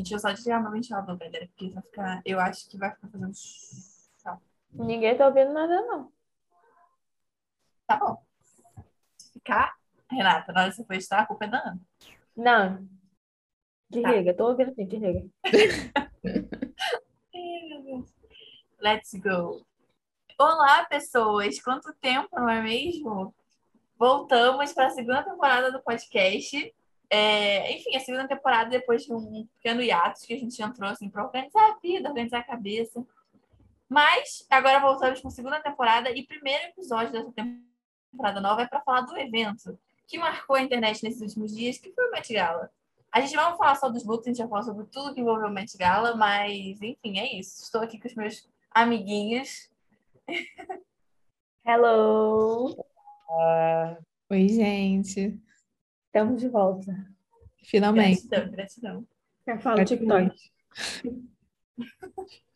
Deixa eu só desligar meu ventilador, galera, porque vai ficar. Eu acho que vai ficar fazendo. Ninguém tá ouvindo nada, não. Tá bom. Se ficar, Renata, na hora que você for estar, a culpa é da Ana. Não. Desliga, tô ouvindo sim, desliga. Let's go. Olá, pessoas! Quanto tempo, não é mesmo? Voltamos para a segunda temporada do podcast. É, enfim, a segunda temporada depois de um pequeno hiatus que a gente entrou assim para organizar a vida, organizar a cabeça. Mas agora voltamos com a segunda temporada e primeiro episódio dessa temporada nova é para falar do evento que marcou a internet nesses últimos dias, que foi o Met Gala. A gente não vai falar só dos looks, a gente vai falar sobre tudo que envolveu o Met Gala, mas enfim, é isso. Estou aqui com os meus amiguinhos. Hello! Ah, Oi, gente. Estamos de volta. Finalmente. Gratidão, gratidão. Quer falar do TikTok?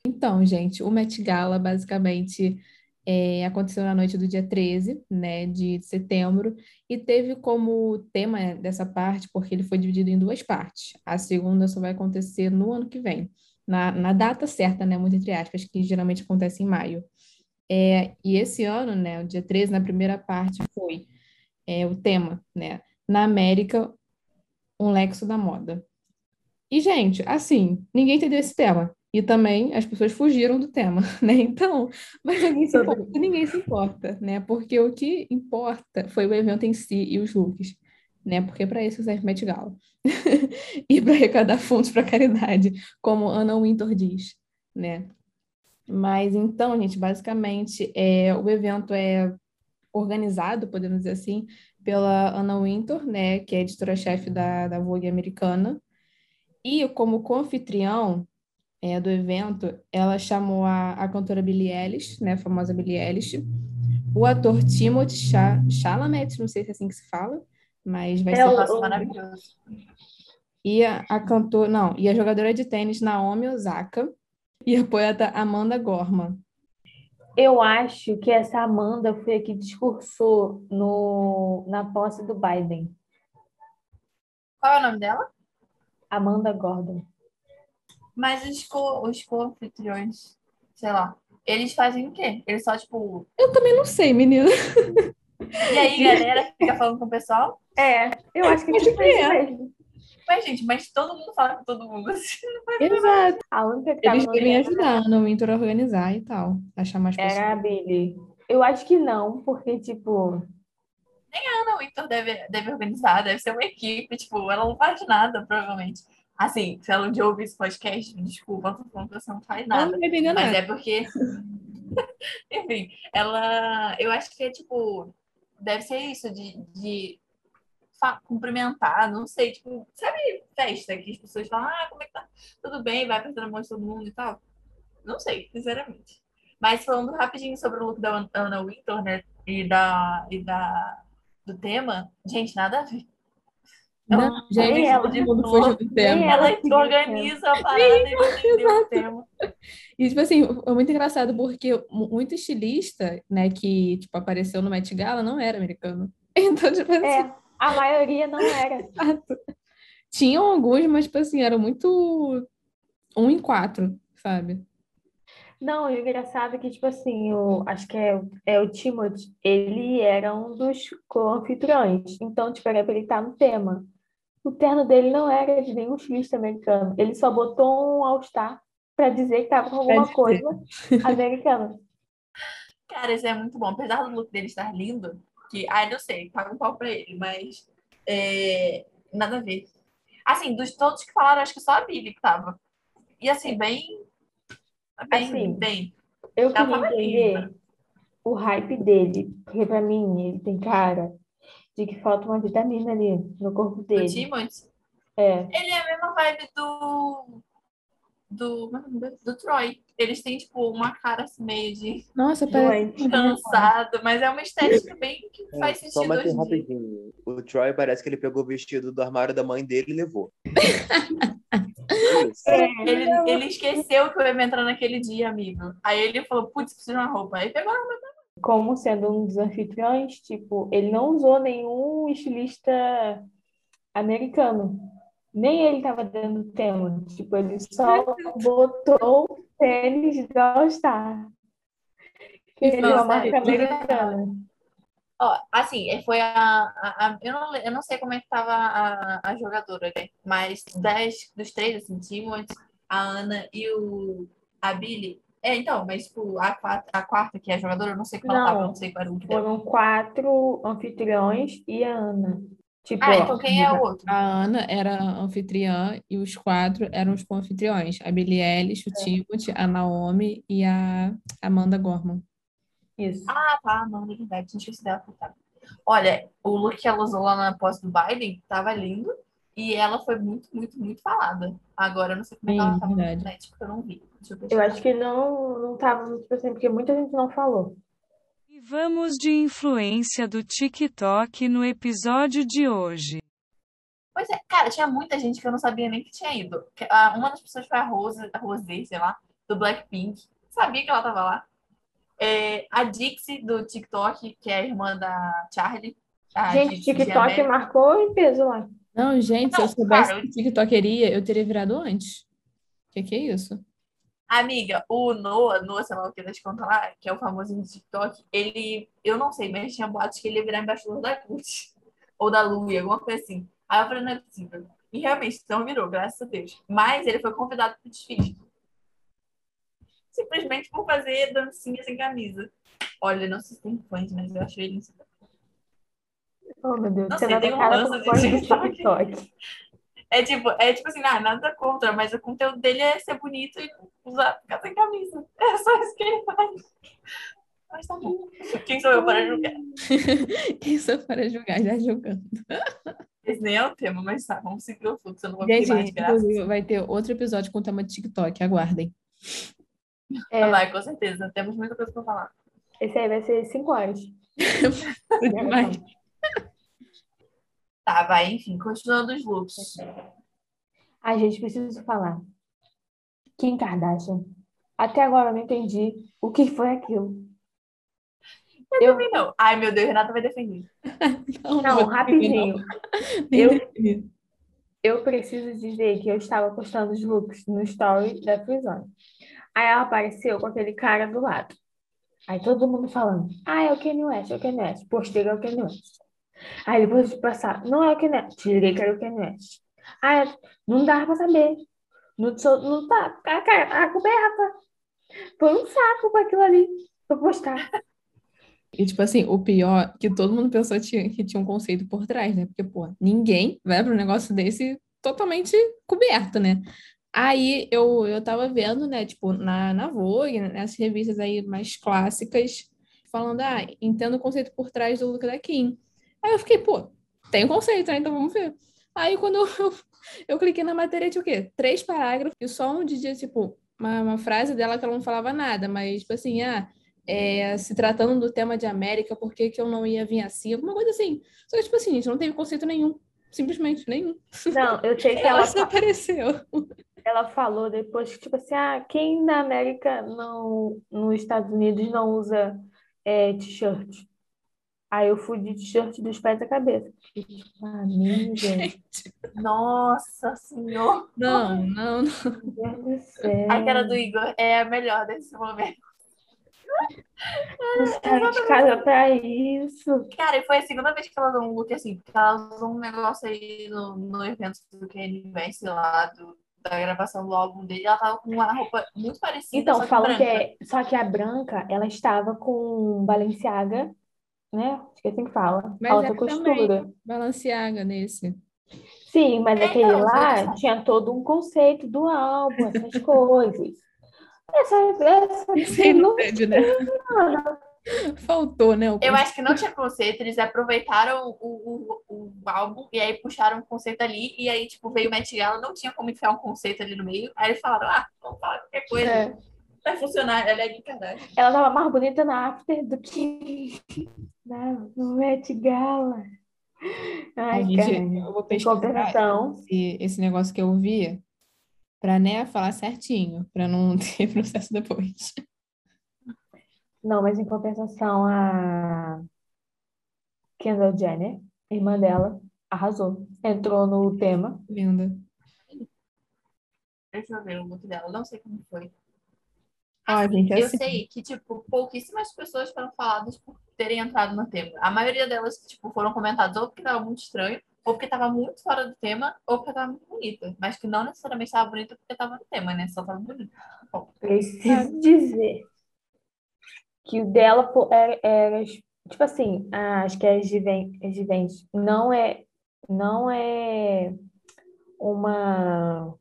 Então, gente, o Met Gala basicamente é, aconteceu na noite do dia 13, né, de setembro, e teve como tema dessa parte, porque ele foi dividido em duas partes. A segunda só vai acontecer no ano que vem, na, na data certa, né, muito entre aspas, que geralmente acontece em maio. É, e esse ano, né, o dia 13, na primeira parte, foi é, o tema, né, na América, um lexo da moda. E, gente, assim, ninguém entendeu esse tema. E também as pessoas fugiram do tema, né? Então, mas ninguém se importa, ninguém se importa, né? Porque o que importa foi o evento em si e os looks, né? Porque para isso serve Met Gala. e para arrecadar fundos para caridade, como Anna Wintour diz, né? Mas então, gente, basicamente, é, o evento é organizado, podemos dizer assim, pela Anna Wintour, né, que é editora-chefe da, da Vogue americana. E como co-anfitrião é, do evento, ela chamou a, a cantora Billie Eilish, né, a famosa Billie Eilish, o ator Timothée Cha- Chalamet, não sei se é assim que se fala, mas vai É ser Nossa, maravilhoso. e a, a cantora, não, e a jogadora de tênis Naomi Osaka e a poeta Amanda Gorman. Eu acho que essa Amanda foi a que discursou no, na posse do Biden. Qual é o nome dela? Amanda Gordon. Mas os co- os co-anfitriões, sei lá, eles fazem o quê? Eles só, tipo. Eu também não sei, menina. E aí, galera, fica falando com o pessoal? É, eu acho que Acho tipo que isso é. Mas, gente, mas todo mundo fala com todo mundo. assim. Exato. A única que Eles evento ajudar no Winter a organizar e tal, achar mais pessoas. era a Billy. Eu acho que não, porque, tipo, Não, o Heitor deve, deve organizar, deve ser uma equipe, tipo, ela não faz nada, provavelmente. Assim, se ela um dia ouvir esse podcast, desculpa, falando que você não faz nada. não entender Mas nada. é porque. Enfim, ela. Eu acho que é tipo. Deve ser isso, de, de cumprimentar, não sei, tipo, sabe, festa que as pessoas falam, ah, como é que tá? Tudo bem, vai apertando a mão de todo mundo e tal. Não sei, sinceramente. Mas falando rapidinho sobre o look da An- Anna Wintour, né? E da. E da do tema, gente, nada a ver. Não, Não, gente, ela. todo mundo fugiu do tema. Ela o organiza a parada e entendeu o tema. E, tipo assim, é muito engraçado porque mu- muito estilista, né, que, tipo, apareceu no Met Gala não era americano. Então, tipo assim, é, a maioria não era. exato. Tinham alguns, mas, tipo assim, eram muito um em quatro, sabe? Não, o engraçado é que, tipo assim, o, acho que é, o- é o Timothy, ele era um dos co-anfitriões. Então, tipo, era pra ele estar no tema. O terno dele não era de nenhum estilista americano. Ele só botou um all-star pra dizer que tava com alguma dizer. coisa americana. Cara, isso é muito bom. Apesar do look dele estar lindo, que, ai, não sei, paga um pau pra ele, mas é, nada a ver. Assim, dos todos que falaram, acho que só a Billy que tava. E assim, bem. Bem, Assim, bem. Eu queria entender linda. o hype dele, porque pra mim ele tem cara de que falta uma vitamina ali no corpo Do dele. Timothy. É. Ele é a mesma vibe do. Do, do Troy. Eles têm, tipo, uma cara assim, meio de Nossa, parece... Cansado, mas é uma estética bem que é, faz só sentido mais hoje em dia. rapidinho. O Troy parece que ele pegou o vestido do armário da mãe dele e levou. Isso. Ele, ele esqueceu que eu ia entrar naquele dia, amigo. Aí ele falou, putz, preciso de uma roupa. Aí pegou a roupa. como sendo um dos anfitriões, tipo, ele não usou nenhum estilista americano. Nem ele tava dando tema. Tipo, ele só botou tênis do All-Star. Que ele é uma marca americana. Ó, assim, foi a, a- a- eu, não, eu não sei como é que tava a, a jogadora, né? Mas das, dos três, assim, Timothy, a Ana e o, a Billy. É, então, mas tipo, a, quat- a quarta, que é a jogadora, eu não sei como ela Não. tava, eu não sei qual era o que dela. Foram quatro anfitriões e a Ana. Tipo, Ah, então quem é o outro? A Ana era a anfitriã e os quatro eram os co-anfitriões. A Billie Eilish, o Timothy, a Naomi e a Amanda Gorman. Isso. Ah, tá, não, é verdade, tinha esquecido dela. Tá. Olha, o look que ela usou lá na posse do Biden tava lindo e ela foi muito, muito, muito falada. Agora, eu não sei como é que Sim, ela tava na verdade. internet, porque eu não vi. Deixa eu Eu acho que não, não tava, tipo assim, porque muita gente não falou. E vamos de influência do TikTok no episódio de hoje. Pois é, cara, tinha muita gente que eu não sabia nem que tinha ido. Ah, Uma das pessoas foi a Rose, a Rosé, sei lá, do Blackpink. Sabia que ela tava lá. É, a Dixie, do TikTok, que é a irmã da Charlie. A Gente, Dixie TikTok marcou em peso lá. Não, gente, se eu Não, soubesse cara, que o TikTok iria, eu teria virado antes. O que que é isso? Amiga, o Noah, Noah, sei lá o que das contas lá, que é o famosinho do TikTok, ele, eu não sei, mas tinha boatos que ele ia virar embaixador da CUT. Ou da Lui, alguma coisa assim. Aí eu falei, não é possível. E realmente, não virou, graças a Deus. Mas ele foi convidado para o desfile. Simplesmente por fazer dancinha sem camisa. Olha, não sei se tem fãs, mas eu achei ele Oh, meu Deus, Não você sei, tem um lance TikTok. TikTok. É tipo, é tipo assim, ah, nada contra, mas o conteúdo dele é ser bonito e usar, ficar sem camisa. É só isso que ele faz. Mas tá bom. Quem sou eu para julgar? Isso é para julgar, já julgando. Esse nem é o tema, mas tá, vamos seguir o fluxo, eu não vou Gente, queimar de graça. vai ter outro episódio com o tema de TikTok, aguardem. É, Vai, com certeza. Temos muita coisa pra falar. esse aí vai ser cinco horas. Demais. Tá, vai, enfim, continuando os looks. A gente precisa falar. Kim Kardashian. Até agora eu não entendi o que foi aquilo. Eu, Também não. Ai, meu Deus, Renata vai defender. Não, não, rapidinho. defender, não. Eu-. Eu preciso dizer que eu estava postando os looks no story da Frizone. Aí ela apareceu com aquele cara do lado. Aí todo mundo falando, ah, é o Kanye West, é o Kanye West. Postei é o Kanye West. Aí depois de passar, não é o Kanye West. Tirei que era o Kanye West. Aí não dá pra saber. Não, não tá, a cara tá coberta. Foi um saco com aquilo ali pra postar. E, tipo assim, o pior é que todo mundo pensou tinha- que tinha um conceito por trás, né? Porque, pô, ninguém vai para um negócio desse totalmente coberto, né? Aí eu, eu tava vendo, né, tipo, na, na Vogue, nessas revistas aí mais clássicas, falando, ah, entendo o conceito por trás do look da Kim. Aí eu fiquei, pô, tem conceito, né? Então vamos ver. Aí quando eu, eu cliquei na matéria, tinha o quê? Três parágrafos e só um dizia, tipo, uma, uma frase dela que ela não falava nada, mas, tipo assim, ah é, se tratando do tema de América, por que que eu não ia vir assim? Alguma coisa assim. Só que, tipo assim, gente, não teve conceito nenhum. Simplesmente nenhum. Não, eu sei que Ela ela, apareceu. ela falou depois que, tipo assim, ah, quem na América não, nos Estados Unidos não usa é, t-shirt? Aí eu fui de t-shirt dos pés à cabeça. Tipo, ah, Deus Nossa senhor. Não, não, não. A cara do Igor é a melhor desse momento. Não sai de casa pra isso. Cara, e foi a segunda vez que ela usou um look assim, porque ela usou um negócio aí no, no evento do Kanye West lá, do, da gravação do álbum dele, ela tava com uma roupa muito parecida, Então, só que falam que é. Só que a branca, ela estava com Balenciaga, né? Acho que é assim que fala. Mas Alta é costura. Balenciaga nesse. Sim, mas É, aquele não, lá tinha todo um conceito do álbum, essas coisas. Essa, essa Esse não teve, né? não. Faltou, né? o Eu acho que não tinha conceito, eles aproveitaram o, o, o álbum e aí puxaram um conceito ali, e aí, tipo, veio o Met Gala, não tinha como enfiar um conceito ali no meio, aí eles falaram, ah, vamos falar qualquer coisa, É. vai funcionar, ela é Kardashian. Ela tava mais bonita na After do que na, no Met Gala. Ai, Gente, cara. eu vou pesquisar esse, esse negócio que eu vi pra, né, falar certinho, pra não ter processo depois. não, mas em compensação, a Kendall Jenner, irmã dela, arrasou. entrou no tema. Linda. Deixa eu ver o look dela. Não sei como foi. Ó, gente, Eu assim, sei que, tipo, pouquíssimas pessoas foram faladas por terem entrado no tema. A maioria delas, tipo, foram comentadas ou porque tava muito estranho, ou porque tava muito fora do tema, ou porque tava muito bonita. Mas que não necessariamente tava bonita porque tava no tema, né? Só tava bonita. Bom, Preciso dizer que o dela era, era, tipo assim, acho que é Given- é Givenchy não é não é uma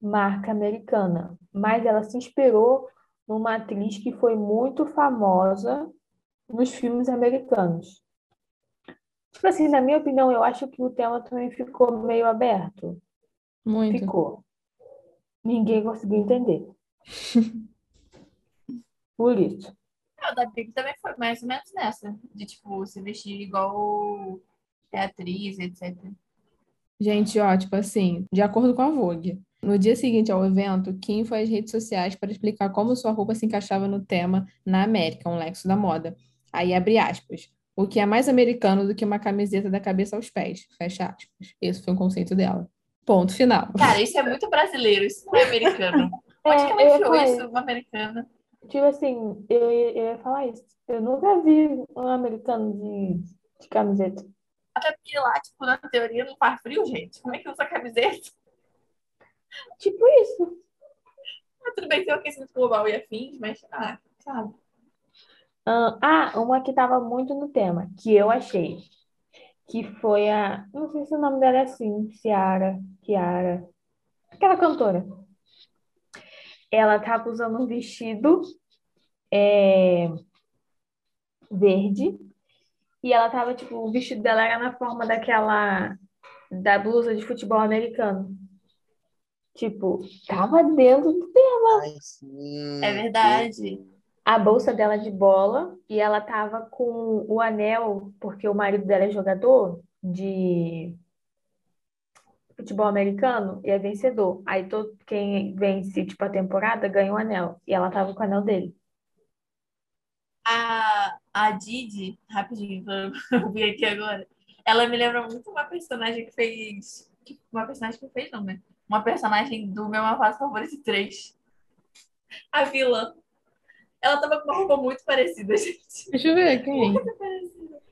marca americana, mas ela se inspirou numa atriz que foi muito famosa nos filmes americanos. Tipo assim, na minha opinião, eu acho que o tema também ficou meio aberto. muito. Ficou. Ninguém conseguiu entender. Por isso. O da Big também foi mais ou menos nessa. De, tipo, se vestir igual é atriz, etc. Gente, ó, tipo assim, de acordo com a Vogue, no dia seguinte ao evento, Kim foi às redes sociais para explicar como sua roupa se encaixava no tema na América, um lexo da moda. Aí abre aspas. O que é mais americano do que uma camiseta da cabeça aos pés? Fecha aspas. Esse foi o conceito dela. Ponto final. Cara, isso é muito brasileiro, isso não é americano. Onde que ela É, ia enfiou falar isso, uma americana? Tipo assim, eu, ia- eu ia falar isso. Eu nunca vi um americano de, de camiseta. Até porque lá, tipo, na teoria não faz frio, gente. Como é que usa camiseta? Tipo isso. Ah, tudo bem, tem o aquecimento global e afins, mas, ah, sabe. Ah, uma que tava muito no tema, que eu achei. Que foi a. Não sei se o nome dela é assim, Ciara, Kiara. Aquela cantora. Ela tava usando um vestido é, verde. E ela tava, tipo, o vestido dela era na forma daquela. Da blusa de futebol americano. Tipo, tava dentro do Ai, sim. É verdade. a bolsa dela de bola e ela tava com o anel, porque o marido dela é jogador de futebol americano e é vencedor. Aí todo quem vence, tipo, a temporada ganha um anel. E ela tava com o anel dele. A, a Didi, rapidinho, pra eu ver aqui agora, ela me lembra muito uma personagem que fez. Uma personagem que fez, não, né? Uma personagem do meu Avaz Favorito 3. A vilã. Ela tava com uma roupa muito parecida, gente. Deixa eu ver quem. Muito parecida.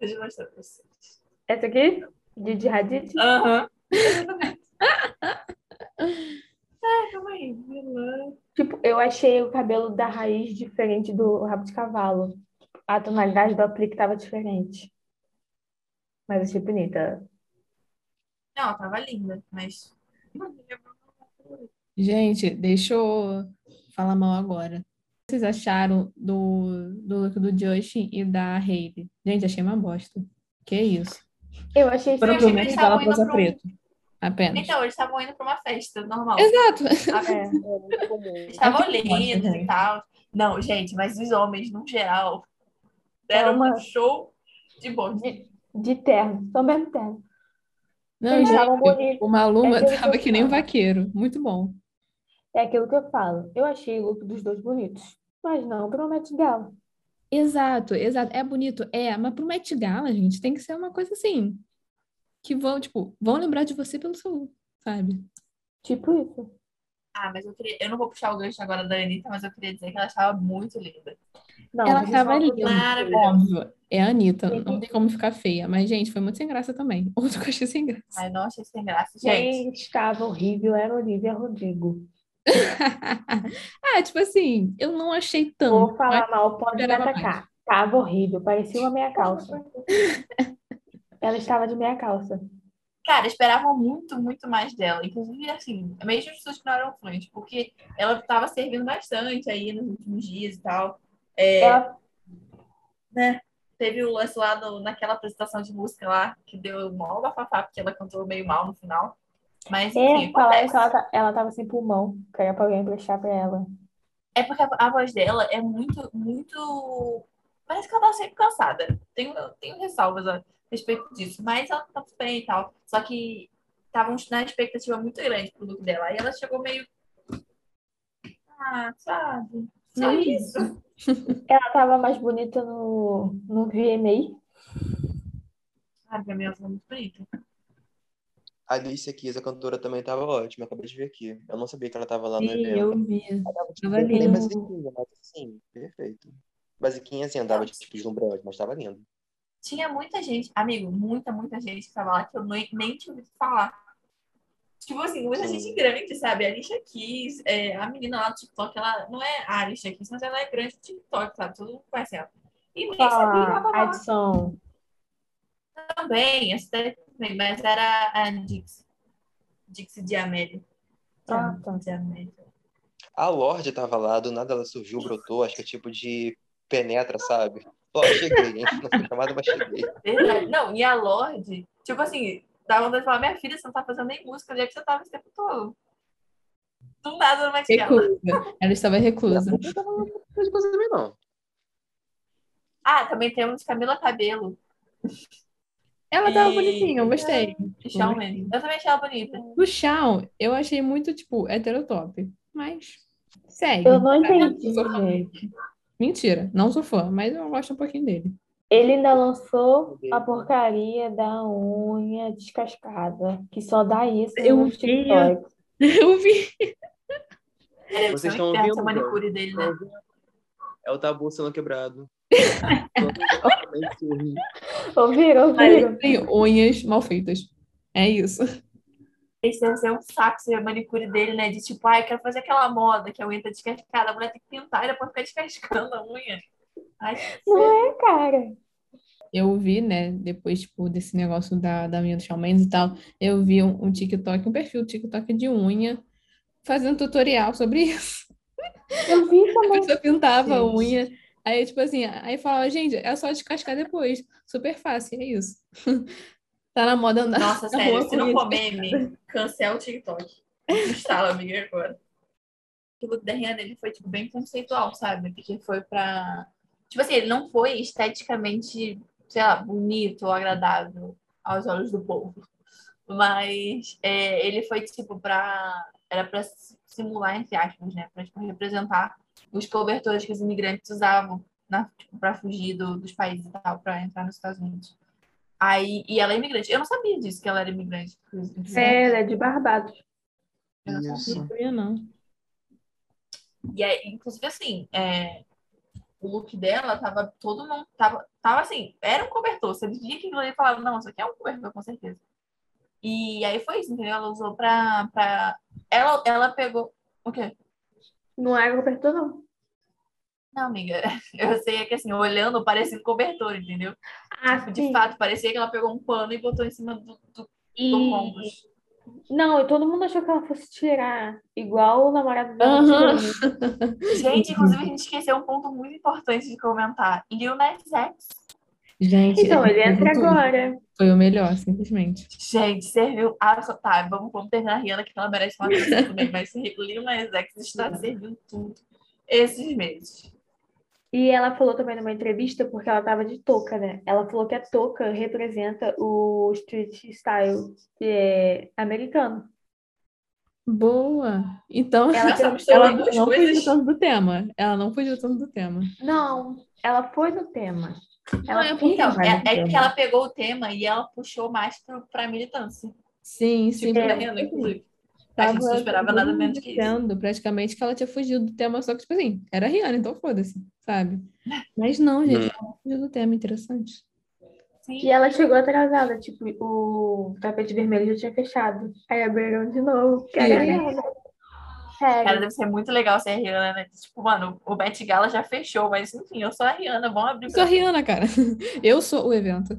Deixa eu mostrar pra vocês. Essa aqui? Didi Hadid? Aham. Exatamente. Ah, calma aí. Vilã. Tipo, eu achei o cabelo da raiz diferente do rabo de cavalo. A tonalidade do aplique tava diferente. Mas achei bonita. Não, tava linda, mas. Gente, deixa eu falar mal agora. O que vocês acharam do, do look do Justin e da Hailey? Gente, achei uma bosta. Que isso? Eu achei Foram achei pro que Met eles Gala estavam indo Rosa pra um- Preto. Apenas. Então, eles estavam indo pra uma festa normal. Exato. É. É. Eles estavam mostra, lindos e tal. Não, gente, mas os homens, no geral, deram uma- um show de bonde. De terno, só mesmo terno. Não, Eles gente, o Maluma É aquilo que que nem um vaqueiro. Muito bom. É aquilo que eu falo. Eu achei o look dos dois bonitos, mas não pro Met Gala. Exato, exato. É bonito, é, mas pro Met Gala, gente, tem que ser uma coisa assim. Que vão, tipo, vão lembrar de você pelo seu sabe? Tipo isso. Ah, mas eu queria. Eu não vou puxar o gancho agora da Anitta, mas eu queria dizer que ela estava muito linda. Não, Ela mas tava isso uma linda, óbvio. É a Anitta, Sim. não tem como ficar feia. Mas, gente, foi muito sem graça também. Outro que eu achei sem graça. Ai, não achei sem graça. Gente, Quem estava horrível era Olivia Rodrigo. Ah, tipo assim, eu não achei Vou tanto. falar mal, pode me atacar. Tava horrível, parecia uma meia calça. Ela estava de meia calça. cara, esperavam muito, muito mais dela. Inclusive, assim, mesmo as pessoas que não eram fãs, porque ela estava servindo bastante aí nos últimos dias e tal. É, Ela, né? Teve o lance lá no- naquela apresentação de música lá, que deu mó bafafá, porque ela cantou meio mal no final. Mas, enfim, é, falaram acontece. que ela, tá- ela tava sem pulmão. Queria pra alguém emprestar pra ela. É porque a, a voz dela é muito, muito. Parece que ela tá sempre cansada. Tenho, tenho ressalvas a respeito disso. Mas ela tá tudo bem e tal. Só que estavam na expectativa muito grande pro look dela. Aí ela chegou meio. Ah, sabe? Só Hum. isso. Ela tava mais bonita no, no VMA. Ah, ela foi muito bonita. A Alicia Keys, a cantora, também tava ótima. Acabei de ver aqui. Eu não sabia que ela tava lá no Sim, evento. eu vi. Tava, tipo, Tava bem lindo. basiquinha, mas assim, perfeito. Basiquinha, assim, andava tipo deslumbrante, mas tava lindo. Tinha muita gente, amigo, muita, muita gente que tava lá que eu nem, nem tinha ouvido falar. Tipo assim, muita Sim. gente grande, sabe? A Alicia Keys, é, a menina lá do TikTok, ela não é a Alicia Keys, mas ela é grande no TikTok, sabe? Todo mundo conhece ela. E nem sabia que ela Fala, tava a lá edição. também, essa daí também, mas era a Dix. Dix de Amélia. Ah, tá. De Amélia. A Lorde tava lá, do nada ela surgiu, brotou, acho que é tipo de penetra, sabe? Ó, cheguei, hein? Não fui chamada, mas cheguei. Verdade. Não, e a Lorde, tipo assim, dá vontade de falar, minha filha, você não tá fazendo nem música, onde é que você tava esse tempo todo? Do nada no Gala. Reclusa. Ela estava reclusa. Não tava coisa também, não. Ah, também temos Camila Cabelo. Ela tava E- bonitinha, eu gostei. E Shawn Mendes. Eu também achei ela bonita. O Shawn, eu achei muito, tipo, heterotop. Mas segue. Eu não entendi, gente. Mentira, não sou fã, mas eu gosto um pouquinho dele. Ele ainda lançou a porcaria da unha descascada, que só dá isso Eu no vi. TikTok. Eu vi. Vocês estão ouvindo, a manicure dele, né? É o tabu sendo quebrado. Ouviram? Ouviram? tem unhas mal feitas. É isso. Esse deve ser um saco ser a manicure dele, né? De tipo, ai, quero fazer aquela moda que a unha tá descascada. A mulher tem que pintar e depois ficar descascando a unha. Ai, Não é, cara. Eu vi, né, depois, tipo, desse negócio da, da unha do Shawn Mendes e tal, eu vi um, um TikTok, um perfil TikTok de unha, fazendo tutorial sobre isso. Eu vi A também. pessoa pintava a unha, aí, tipo assim, aí falava, gente, é só descascar depois. Super fácil, é isso. Tá na moda andar Nossa, na sério, se não for meme, cancela o TikTok. Instala, amiga, agora. O look da Rihanna, ele foi, tipo, bem conceitual, sabe? Porque foi pra... Tipo assim, ele não foi esteticamente, sei lá, bonito ou agradável aos olhos do povo. Mas é, ele foi, tipo, pra... Era pra simular, entre aspas, né? Pra, tipo, representar os cobertores que os imigrantes usavam na, tipo, pra fugir do- dos países e tal, pra entrar nos Estados Unidos. Aí, e ela é imigrante. Eu não sabia disso, que ela era imigrante. É, ela é de Barbados. Eu não sabia. Isso. Não sabia, não. E aí, inclusive, assim, é, o look dela tava todo mundo. Tava, tava assim, era um cobertor. Você via que aquilo ali e falava, não, isso aqui é um cobertor, com certeza. E aí foi isso, entendeu? Ela usou pra. pra... Ela, ela pegou. O quê? Não é cobertor, não. Não, amiga, eu sei que assim, olhando parecia um cobertor, entendeu? Ah, Tipo, de sim. fato, parecia que ela pegou um pano e botou em cima do, do, do E... ombros. Não, todo mundo achou que ela fosse tirar. Igual o namorado dela tirou. Gente, inclusive, a gente esqueceu um ponto muito importante de comentar. Lil Nas X. Gente, Então, ele foi entra tudo. agora. Foi o melhor, simplesmente. Gente, serviu. Ah, só tá. Vamos, vamos terminar a Rihanna, que ela merece uma atenção também. Mas Lil Nas X está servindo tudo esses meses. E ela falou também numa entrevista, porque ela tava de touca, né? Ela falou que a touca representa o street style é americano. Boa. Então, Ela ela não fugiu coisas. tanto do tema. Ela não fugiu tanto do tema. Não, ela foi no tema. Ela é fica Então, é, é que ela pegou o tema e ela puxou mais pro, pra militância. Sim, sim. Tipo, É, inclusive. A gente não esperava nada menos que isso. praticamente que ela tinha fugido do tema, só que, tipo assim, era a Rihanna, então foda-se, sabe? Mas não, gente, Hum. ela não fugiu do tema, interessante. Sim. E ela chegou atrasada, tipo, o tapete vermelho já tinha fechado. Aí abriram de novo, que era a. Rihanna. Cara, Sério. deve ser muito legal ser a Rihanna, né? Tipo, mano, o Met Gala já fechou, mas enfim, eu sou a Rihanna, vamos abrir Eu sou a Rihanna, cara. Eu sou o evento.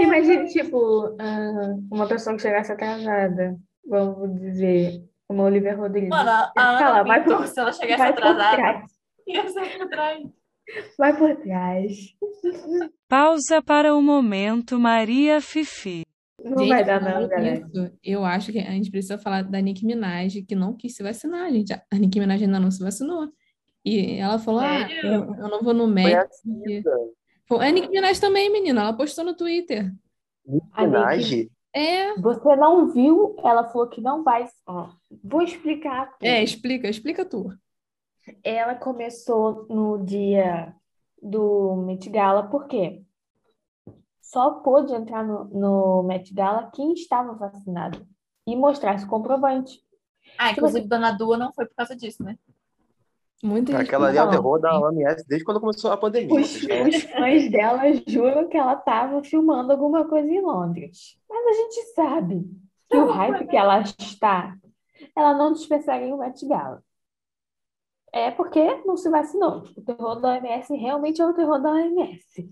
Imagine, tipo, ah, uma pessoa que chegasse atrasada, vamos dizer, uma Olivia Rodrigo. Mano, a, a Ana vai Pintor, por- se ela chegasse vai por atrasada, trás. ia ser por trás. Vai por trás. Pausa para o momento Maria Fifi. Não Gente, vai dar, não, galera. eu acho que a gente precisa falar da Nicki Minaj, que não quis se vacinar, gente. A Nicki Minaj ainda não se vacinou. E ela falou, ah, eu, eu não vou no médico. assim, porque... Pô, A Nicki Minaj também, menina, ela postou no Twitter. A Nicki- Minaj? É, Você não viu? Ela falou que não vai. Ó, vou explicar tudo. é, explica, explica tu. Ela começou no dia do Met Gala, por quê? só pôde entrar no, no Met Gala quem estava vacinado e mostrar esse comprovante. Ah, inclusive Dona Dua não foi por causa disso, né? Muita gente Aquela ali é o terror da OMS desde quando começou a pandemia. Os, os fãs dela juram que ela estava filmando alguma coisa em Londres. Mas a gente sabe que o hype que ela está, ela não dispensaria o Met Gala. É porque não se vacinou. O terror da OMS realmente é o terror da OMS.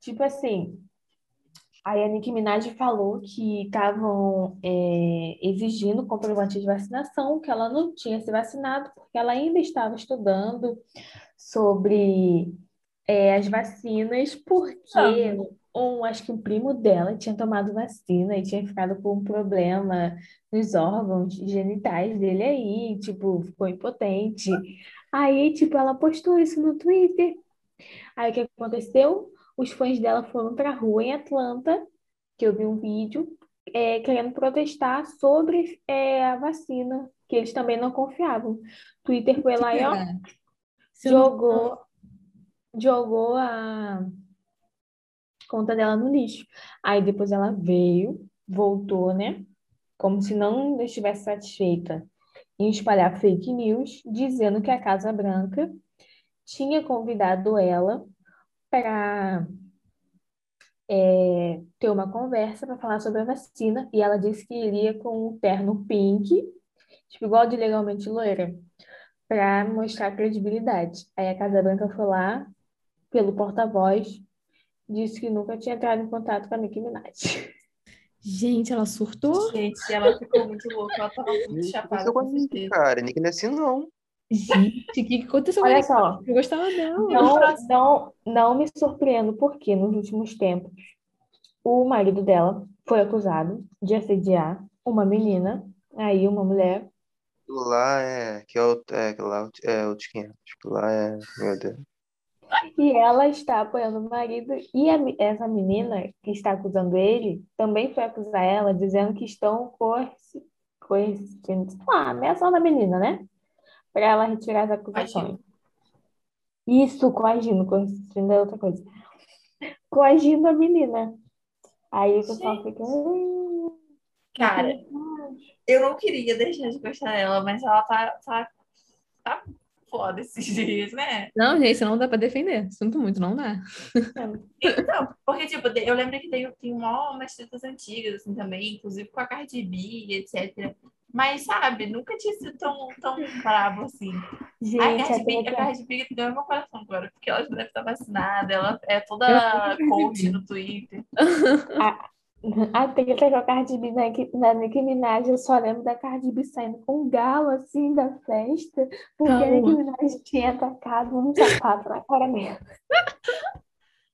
Tipo assim, aí a Nicki Minaj falou que estavam é, exigindo comprovante de vacinação, que ela não tinha se vacinado, porque ela ainda estava estudando sobre é, as vacinas, porque um, acho que o primo dela tinha tomado vacina e tinha ficado com um problema nos órgãos genitais dele aí, tipo, ficou impotente. Aí, tipo, ela postou isso no Twitter. Aí o que aconteceu? Os fãs dela foram pra rua em Atlanta, que eu vi um vídeo, é, querendo protestar sobre é, a vacina, que eles também não confiavam. Twitter foi lá e ó, Se não- jogou, jogou a conta dela no lixo. Aí depois ela veio, voltou, né? Como se não estivesse satisfeita em espalhar fake news, dizendo que a Casa Branca tinha convidado ela para ter uma conversa para falar sobre a vacina e ela disse que iria com um terno pink, tipo igual de legalmente loira, para mostrar credibilidade. Aí a Casa Branca foi lá, pelo porta-voz, disse que nunca tinha entrado em contato com a Nicki Minaj. Gente, ela surtou? Gente, ela ficou muito louca, ela tava muito chapada, aconteceu com com a Nick, certeza. cara. Nick não é assim, não. Gente, o que aconteceu com Olha ela? só, Eu gostava dela. não, não, não me surpreendo porque nos últimos tempos o marido dela foi acusado de assediar uma menina, aí uma mulher, lá é. Que é o. É, aquilo lá é o de 500. Aquilo lá é. Meu Deus. e ela está apoiando o marido, e a essa menina que está acusando ele também foi acusar ela, dizendo que estão coerci, sei lá, ameaçando a menina, né? Para ela retirar as acusações. Isso, coagindo, coercindo é outra coisa. Coagindo a menina. Aí o pessoal fica. "Hum, Cara, eu não queria deixar de gostar dela, mas ela tá, tá, tá foda esses dias, né? Não, gente, não dá pra defender. Sinto muito, não dá. Então, porque, tipo, eu lembro que tem, tem umas tretas antigas, assim, também, inclusive com a Cardi B, etc. Mas, sabe, nunca tinha sido tão, tão brabo assim. A Gente, a a treta- Cardi B ganhou meu coração agora, porque ela já deve estar vacinada, ela é toda a coach no Twitter. A treta com a Cardi B na, na Nicki Minaj, eu só lembro da Cardi B saindo com um galo assim da festa, porque a Calma. Nicki Minaj tinha atacado um sapato na cara dela.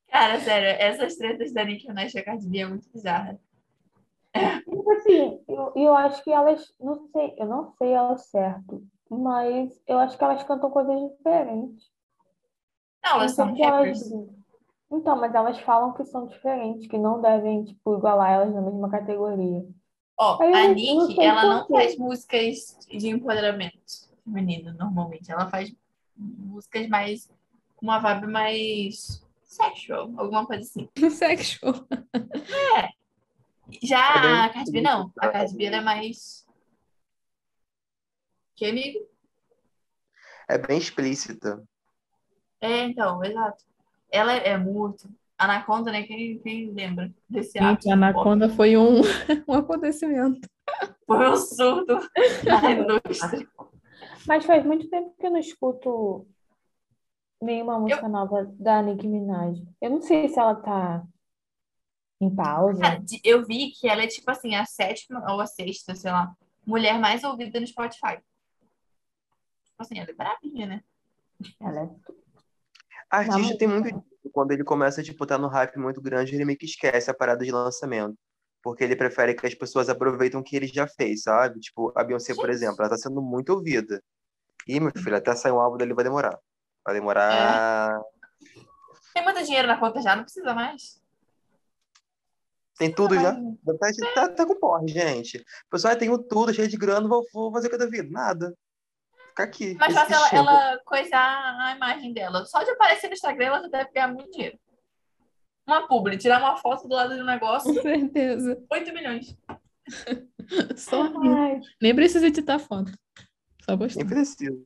Cara, sério, essas tretas da Nicki Minaj com a Cardi B é muito bizarra. Assim, eu, eu acho que elas, não sei, eu não sei ao certo, mas eu acho que elas cantam coisas diferentes. Não, elas Não são se elas- rappers. Então, mas elas falam que são diferentes, que não devem, tipo, igualar elas na mesma categoria. Ó, eu a eu não ela não quê. faz músicas de empoderamento feminino, normalmente. Ela faz músicas mais, com uma vibe mais sexual, alguma coisa assim. Sexual. É bem a Cardi B, não. A Cardi B, é mais... Que, amigo? É bem explícita. É, então, exato. Ela é muito... Anaconda, né? Quem, quem lembra desse ato? Gente, a Anaconda foi um, um acontecimento. Foi um surdo na indústria. Mas faz muito tempo que eu não escuto nenhuma música nova da Nicki Minaj. Eu não sei se ela tá em pausa. Eu vi que ela é tipo assim, a sétima ou a sexta, sei lá, mulher mais ouvida no Spotify. Tipo assim, ela é brabinha, né? Ela é Artista tem muito. Quando ele começa, tipo, tá no hype muito grande, ele meio que esquece a parada de lançamento. Porque ele prefere que as pessoas aproveitem o que ele já fez, sabe? Tipo, a Beyoncé, por exemplo, ela tá sendo muito ouvida. E, meu filho, até sair um álbum dele vai demorar. Vai demorar. Tem muito dinheiro na conta já, não precisa mais. Tem tudo já. Tá, tá, tá com porra, gente. O pessoal "Ah, tenho tudo, cheio de grana, vou, vou fazer o que da vida? Nada. Fica aqui. Mas fácil ela, ela coisar a imagem dela. Só de aparecer no Instagram, ela já deve ganhar muito dinheiro. Uma publi, tirar uma foto do lado do negócio, Com certeza. 8 milhões. Só. Ai, Nem precisa editar foto. Só postar. Nem precisa.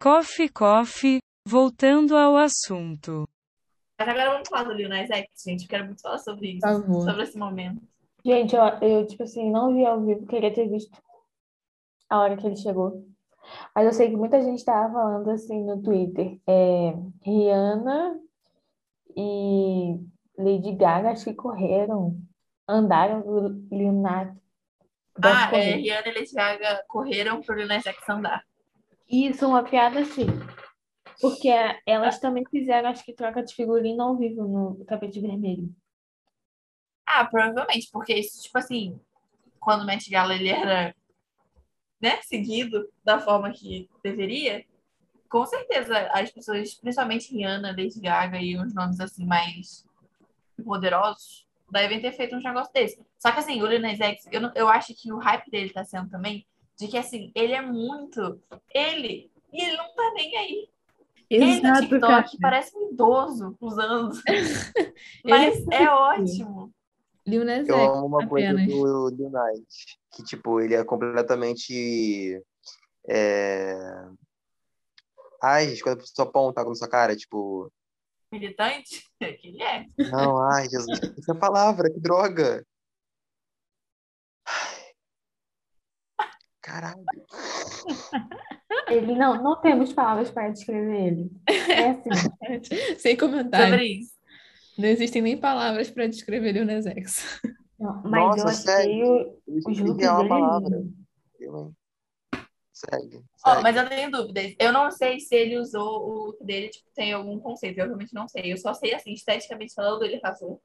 Coffee Coffee, voltando ao assunto. Mas agora vamos falar do Lil Nas X, gente. Eu quero muito falar sobre isso. Favor. Sobre esse momento. gente, eu, eu, tipo assim, não vi ao vivo, queria ter visto a hora que ele chegou. Mas eu sei que muita gente tava falando assim no Twitter. É, Rihanna e Lady Gaga, acho que correram, andaram do Lil Nas. Ah, é. Rihanna e Lady Gaga correram pro Lil Nas X andar. Isso, uma piada assim. Porque elas também fizeram, acho que troca de figurino ao vivo no tapete vermelho. Ah, provavelmente, porque isso, tipo assim, quando o Met Gala ele era, né, seguido da forma que deveria, com certeza as pessoas, principalmente Rihanna, Lady Gaga e uns nomes assim mais poderosos, devem ter feito um negócio desse. Só que assim, o Lil Nas X, eu, não- eu acho que o hype dele tá sendo também de que assim, ele é muito ele e ele não tá nem aí. Exato, TikTok cara. parece um idoso usando. Mas é é ótimo. Lil Nas Eu X, amo uma coisa apenas. do, do Night, que, tipo, ele é completamente... É... Ai, gente, quando a pessoa aponta na sua cara, tipo... Militante? Que ele é. Não, ai, Jesus, essa palavra, que droga! Caralho. Ele não, não temos palavras para descrever ele. É assim. Sem comentário. Sobre isso. Não existem nem palavras para descrever Lil Nas X. Não, mas Nossa, eu achei sério? o- Eu os esqueci looks a dele palavra. Eu? Segue, segue. mas eu tenho dúvidas. Eu não sei se ele usou o look dele, tipo, tem algum conceito. Eu realmente não sei. Eu só sei, assim, esteticamente falando, ele arrasou.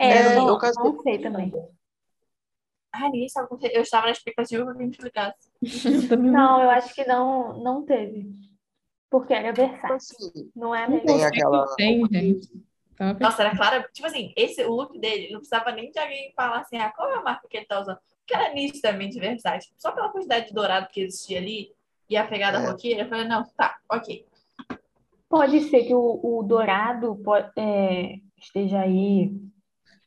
É, É, eu não, eu não sei também. Ah, ninguém sabe. Eu estava na expectativa que alguém me explicasse. Não, eu acho que não, não teve. Porque era versátil. Assim, Não é mesmo? Tem aquela- tem, gente. Nossa, era claro. Tipo assim, esse, o look dele, não precisava nem de alguém falar assim, ah, qual é a marca que ele tá usando? Porque era nitidamente versátil. Só pela quantidade de dourado que existia ali e a pegada É. roqueira, eu falei, não, tá, ok. Pode ser que o, o dourado po- é, esteja aí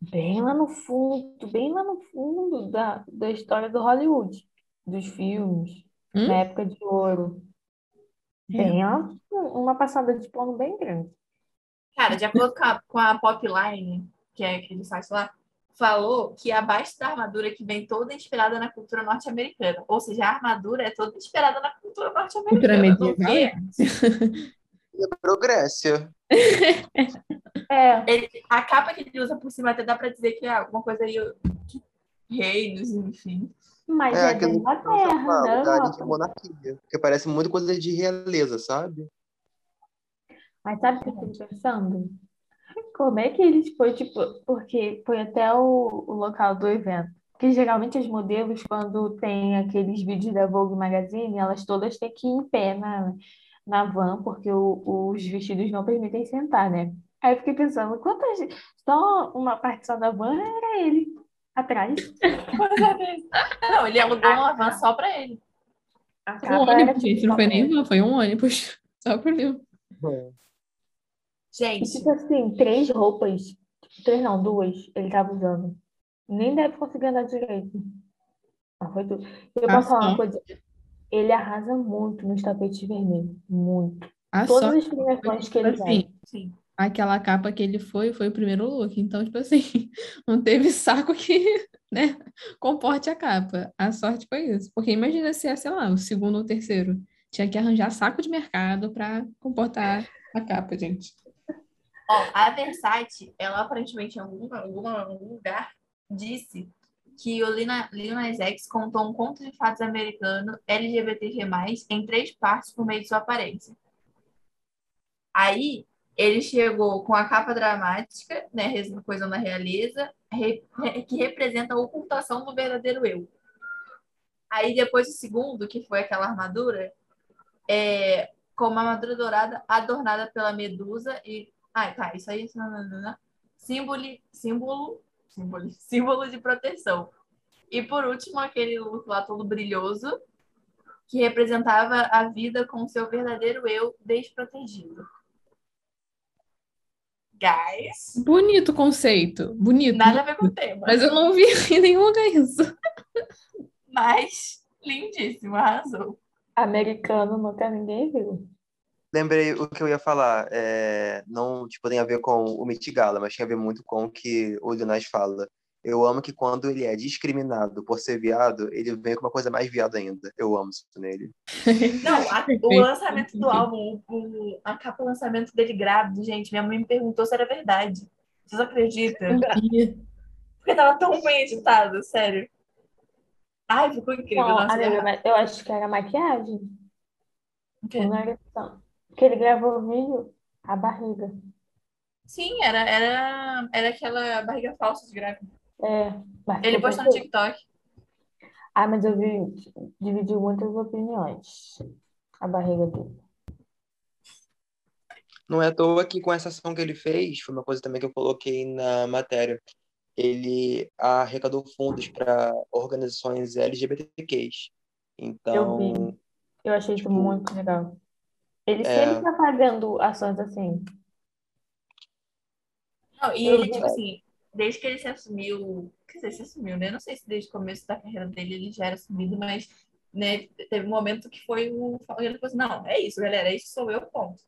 bem lá no fundo, bem lá no fundo da, da história do Hollywood, dos filmes, Hum? na época de ouro. É. Bem lá, uma passada de pano bem grande. Cara, de acordo com a, com a Popline, que é aquele site lá, falou que abaixo da armadura que vem toda inspirada na cultura norte-americana. Ou seja, a armadura é toda inspirada na cultura Cultura norte-americana. Do medieval. lembrou Grécia. É, Ele- a capa que ele usa por cima até dá pra dizer que é alguma coisa aí de reinos, enfim. mas É é da Inglaterra, falo, da de monarquia. Porque parece muito coisa de realeza, sabe? Mas sabe o que eu fico pensando? Como é que eles foi, tipo, porque foi até o, o local do evento. Porque geralmente as modelos, quando tem aqueles vídeos da Vogue Magazine, elas todas têm que ir em pé na, na van, porque o- os vestidos não permitem sentar, né? Aí eu fiquei pensando, quantas. Só uma parte só da van era ele, atrás. Não, ele alugou uma van só pra ele. Um ônibus, gente, não foi nem van, foi um ônibus. Só Lil. E Gente, tipo assim, três roupas, três não, duas, ele tava usando. Nem deve conseguir andar direito. Ah, foi tudo. Eu Ah, posso falar uma coisa? Ele arrasa muito nos tapetes vermelhos. Muito. A Todas as premiações que ele vai. assim, sim. aquela capa que ele foi, foi o primeiro look. Então, tipo assim, não teve saco que, né, comporte a capa. A sorte foi isso. Porque imagina se é, sei lá, o segundo ou terceiro. Tinha que arranjar saco de mercado para comportar a capa, gente. Ó, a Versace, ela aparentemente em algum, alguma, algum lugar disse que o Lil Nas X contou um conto de fatos americano LGBTQ+, em três partes por meio de sua aparência. Aí, ele chegou com a capa dramática, né, coisa na realeza, re- re- que representa a ocultação do verdadeiro eu. Aí, depois o segundo, que foi aquela armadura, é, com uma armadura dourada adornada pela medusa e ah, tá, isso aí. não, não, não. Símbolo, símbolo, símbolo, símbolo de proteção. E por último, aquele look lá todo brilhoso, que representava a vida com seu verdadeiro eu desprotegido. Guys, Bonito conceito, bonito. nada a ver com o tema. Mas eu não vi em nenhum lugar isso. Mas lindíssimo, arrasou. Americano nunca ninguém viu. Lembrei o que eu ia falar. É, não tipo, tem a ver com o Met Gala, mas tem a ver muito com o que o Nas fala. Eu amo que quando ele é discriminado por ser viado, ele vem com uma coisa mais viada ainda. Eu amo isso nele. Não, a- o lançamento do álbum, o- a capa do lançamento dele grávido, gente, minha mãe me perguntou se era verdade. Vocês acreditam? Porque tava tão bem editado, sério. Ai, ficou incrível. Não, amiga, eu acho que era maquiagem. o quê? Não era edição. Porque ele gravou o vídeo, a barriga. Sim, era, era, era aquela barriga falsa de grávida. É, Ele postou no. TikTok. Ah, mas eu vi, dividiu muitas opiniões. A barriga dele. Não é à toa que com essa ação que ele fez, foi uma coisa também que eu coloquei na matéria. Ele arrecadou fundos para organizações LGBTQs. Eu Então, vi. Eu achei isso Tipo, muito legal. Ele é. sempre tá fazendo ações assim. Não, e ele, tipo assim, desde que ele se assumiu, quer dizer, se assumiu, né? Não sei se desde o começo da carreira dele ele já era assumido, mas né, teve um momento que foi o. Ele falou assim, não, é isso, galera, isso sou eu, ponto.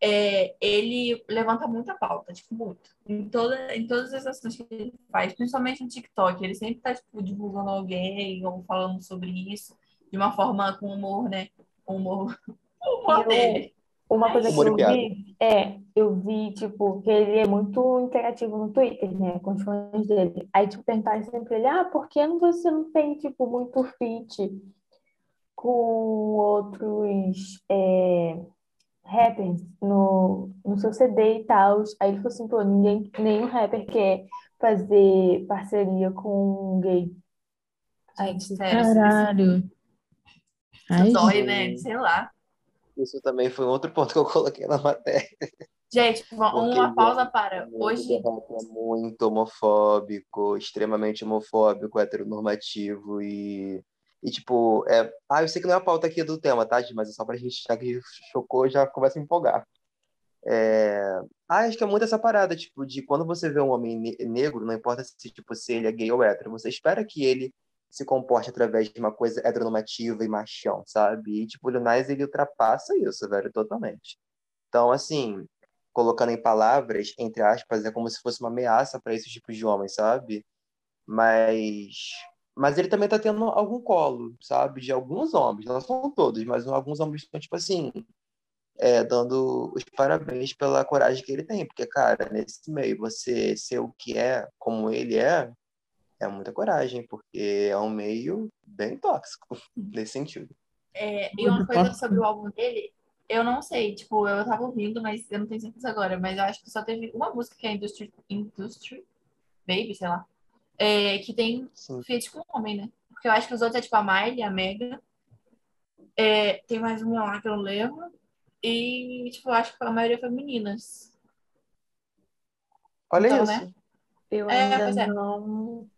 É, ele levanta muita pauta, tipo, muito. Em, toda, em todas as ações que ele faz, principalmente no TikTok, ele sempre tá, tipo, divulgando alguém ou falando sobre isso de uma forma com humor, né? Humor Eu-. Uma coisa que eu vi é, eu vi, tipo, que ele é muito interativo no Twitter, né, com os fãs dele. Aí, tipo, perguntaram sempre pra ele, ah, por que não- você não tem, tipo, muito feat com outros é, rappers no, no seu CD e tal? Aí ele falou assim, pô, ninguém, nenhum rapper quer fazer parceria com um gay. Aí, Gente, sério, Caralho. Ai, dói, gente. né? Sei lá. Isso também foi um outro ponto que eu coloquei na matéria. Gente, uma, Porque ele pausa é para. Hoje, é muito homofóbico, extremamente homofóbico, heteronormativo e, e tipo, é... ah, eu sei que não é a pauta aqui do tema, tá, mas é só pra gente, já que chocou, já começa a empolgar. É... Ah, acho que é muito essa parada, tipo, de quando você vê um homem ne- negro, não importa se, tipo, se ele é gay ou hétero, você espera que ele se comporte através de uma coisa heteronormativa e machão, sabe? E, tipo, o Lil Nas, ele ultrapassa isso, velho, totalmente. Então, assim, colocando em palavras, entre aspas, é como se fosse uma ameaça para esses tipos de homens, sabe? Mas, mas ele também tá tendo algum colo, sabe? De alguns homens, não são todos, mas alguns homens estão, tipo assim, é, dando os parabéns pela coragem que ele tem, porque, cara, nesse meio, você ser o que é, como ele é, é muita coragem, porque é um meio bem tóxico, nesse sentido. é, e uma coisa sobre o álbum dele, eu não sei, tipo, eu tava ouvindo, mas eu não tenho certeza agora, mas eu acho que só teve uma música que é Industry, Industry Baby, sei lá, é, que tem Sim. feat com homem, né? Porque eu acho que os outros é tipo a Miley, a Mega, é, tem mais uma lá que eu lembro, e, tipo, eu acho que a maioria foi meninas. Olha Então, isso. né? eu É, ainda é. não...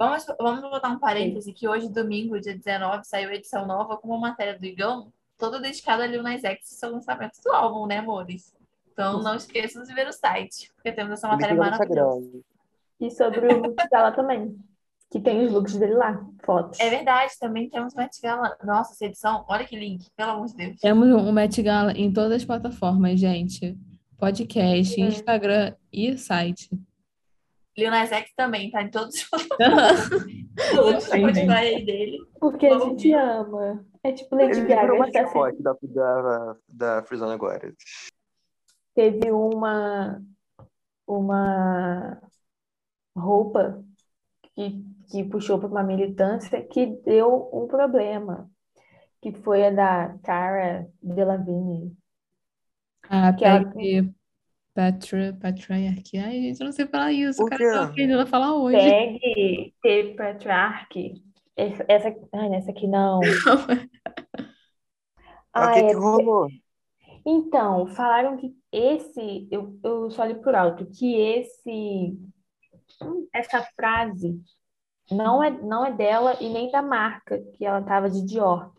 Vamos, vamos botar um parêntese que hoje, domingo, dia 19, saiu a edição nova com uma matéria do Igão, toda dedicada a Lil Nas X e seu lançamento do álbum, né, amores? Então não esqueçam de ver o site, porque temos essa matéria maravilhosa. E sobre o look dela também. Que tem os looks dele lá, fotos. É verdade, também temos Met Gala. Nossa, essa edição, olha que link, pelo amor de Deus. Temos um Met Gala em todas as plataformas, gente. Podcast, Uhum. Instagram e site. Lil Nas X também, tá em todos os todos os Sim, Spotify aí dele. Porque a gente ama. É tipo Ele Lady Gaga. uma tá sempre- da, da, da Frizona agora. Teve uma, uma roupa que, que puxou para uma militância que deu um problema. Que foi a da Cara Delevingne. A Que ela- PEG Patri, Patriarchy. Ai, gente, eu não sei falar isso. Por cara, tô aprendendo a falar hoje. Peg, teve Patriarch. Essa, essa, ai, essa aqui não. o Ah, que é que rolou? Então, falaram que esse, eu, eu só li por alto, que esse, essa frase não é, não é dela e nem da marca que ela tava de Dior.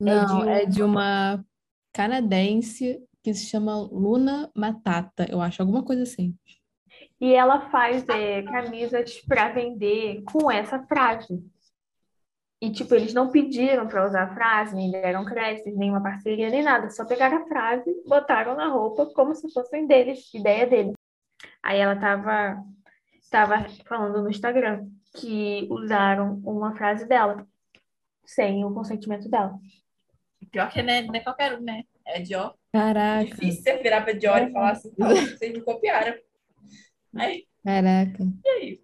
Não, de é de uma canadense que se chama Luna Matata, eu acho, alguma coisa assim. E ela faz é, camisas para vender com essa frase. E, tipo, eles não pediram para usar a frase, nem deram créditos, nenhuma parceria, nem nada. Só pegaram a frase, botaram na roupa como se fossem deles, ideia deles. Aí ela tava, tava falando no Instagram que usaram uma frase dela, sem o consentimento dela. Pior que não é, não é qualquer um, né? É Dior. Caraca, Difícil você virar pra Dior e falar assim, não, vocês me copiaram. Aí, caraca. e aí?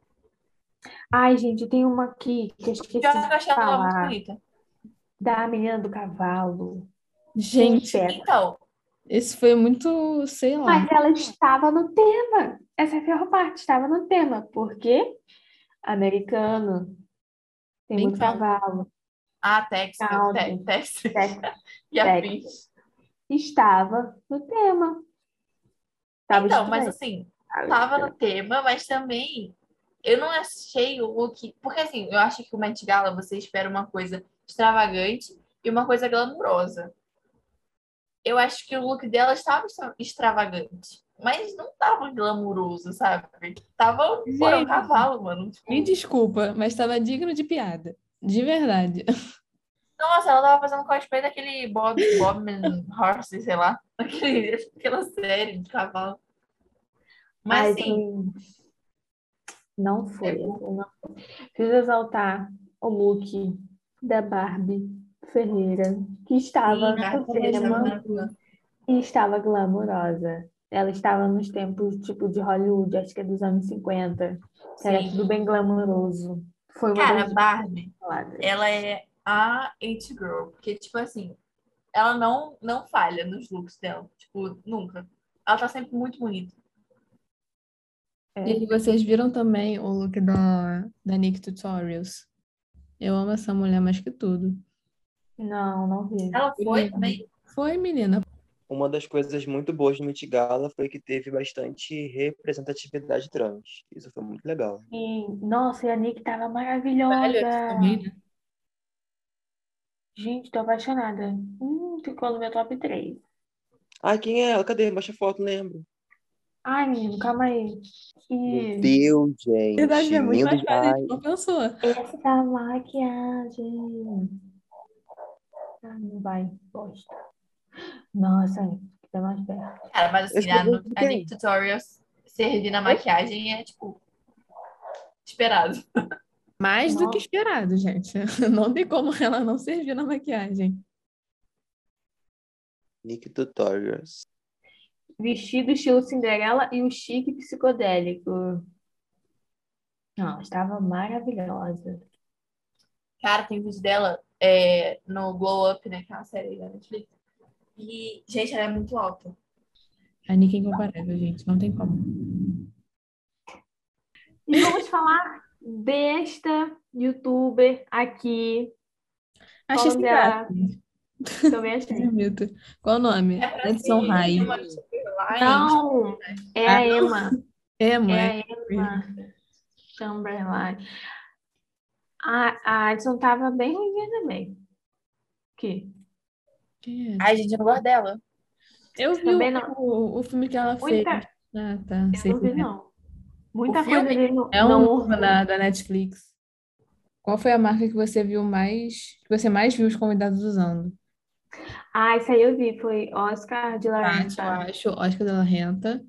Ai, gente, tem uma aqui que eu esqueci eu de achei ela muito falar. bonita. Da menina do cavalo. Gente. Então, esse foi muito, sei lá. Mas ela estava no tema. Essa é a pior parte, estava no tema. Porque americano tem Nem muito fala. cavalo. a Tex, Calma. Te- Tex Tex- e a Tex. Estava no tema. Tava Então, mas assim, Tava tava estranho. no tema, mas também eu não achei o look. Porque assim, eu acho que o Met Gala você espera uma coisa extravagante e uma coisa glamurosa. Eu acho que o look dela estava extra- extravagante, mas não tava glamuroso, sabe? Tava é um Gente. cavalo, mano. Tipo, Me desculpa, mas estava digno de piada. De verdade. Nossa, ela tava fazendo cosplay daquele Bob, Bobman Horse, sei lá. Aquele, aquela série de cavalo. Mas assim, também não foi. É assim, não foi. Preciso exaltar o look da Barbie Ferreira, que estava sim, maravilhosa. e estava glamurosa. Ela estava nos tempos tipo de Hollywood, acho que é dos anos 50, que era Sim. tudo bem glamuroso. Foi uma Cara, Barbie, ela é a it girl, porque tipo assim, ela não não falha nos looks dela, tipo, nunca. Ela tá sempre muito bonita. É. E vocês viram também o look da, da Nick Tutorials? Eu amo essa mulher mais que tudo. Não, não vi. Ela foi também. Foi, menina. Uma das coisas muito boas do Met Gala foi que teve bastante representatividade trans. Isso foi muito legal. E, nossa, e a Nick tava maravilhosa. também, né? Gente, tô apaixonada. Hum, ficou no meu top 3. Ai, quem é ela? Cadê? Baixa a foto, não lembro. Ai, menino, calma aí. Meu Deus, gente. Verdade, é muito mais fácil, a demais. gente não pensou. essa maquiagem. Ah, não vai, bosta. Nossa, fica mais perto. Cara, mas assim, a, de a? Nick Tutorials servir na maquiagem é tipo esperado. Mais do que Nossa. esperado, gente. Não tem como ela não servir na maquiagem. Nick Tutorials. Vestido estilo Cinderela e o chique psicodélico. Não, estava maravilhosa. Cara, tem vídeo dela é, no Glow Up, né? Que é uma série da Netflix. E, gente, ela é muito alta. A Nick é incomparável, gente. Não tem como. E vamos falar desta youtuber aqui. Achei sem dela. graça. Também achei. Qual o nome? É Edson Rai. Não, é a Ah, não. Emma. Emma, É é. a Emma Chamberlain. A, a Addison tava bem ruim também. Que? Quem é? Ai, gente, eu não gosto dela. Eu vi Também o, não. o, o filme que ela fez. Ah, tá. eu Sei não vi, é. não. Muita O coisa filme? ali no, É um não da, da Netflix. Qual foi a marca que você viu mais, que você mais viu os convidados usando? Ah, isso aí eu vi, foi Oscar de la eu Renta. acho, Oscar de la Renta.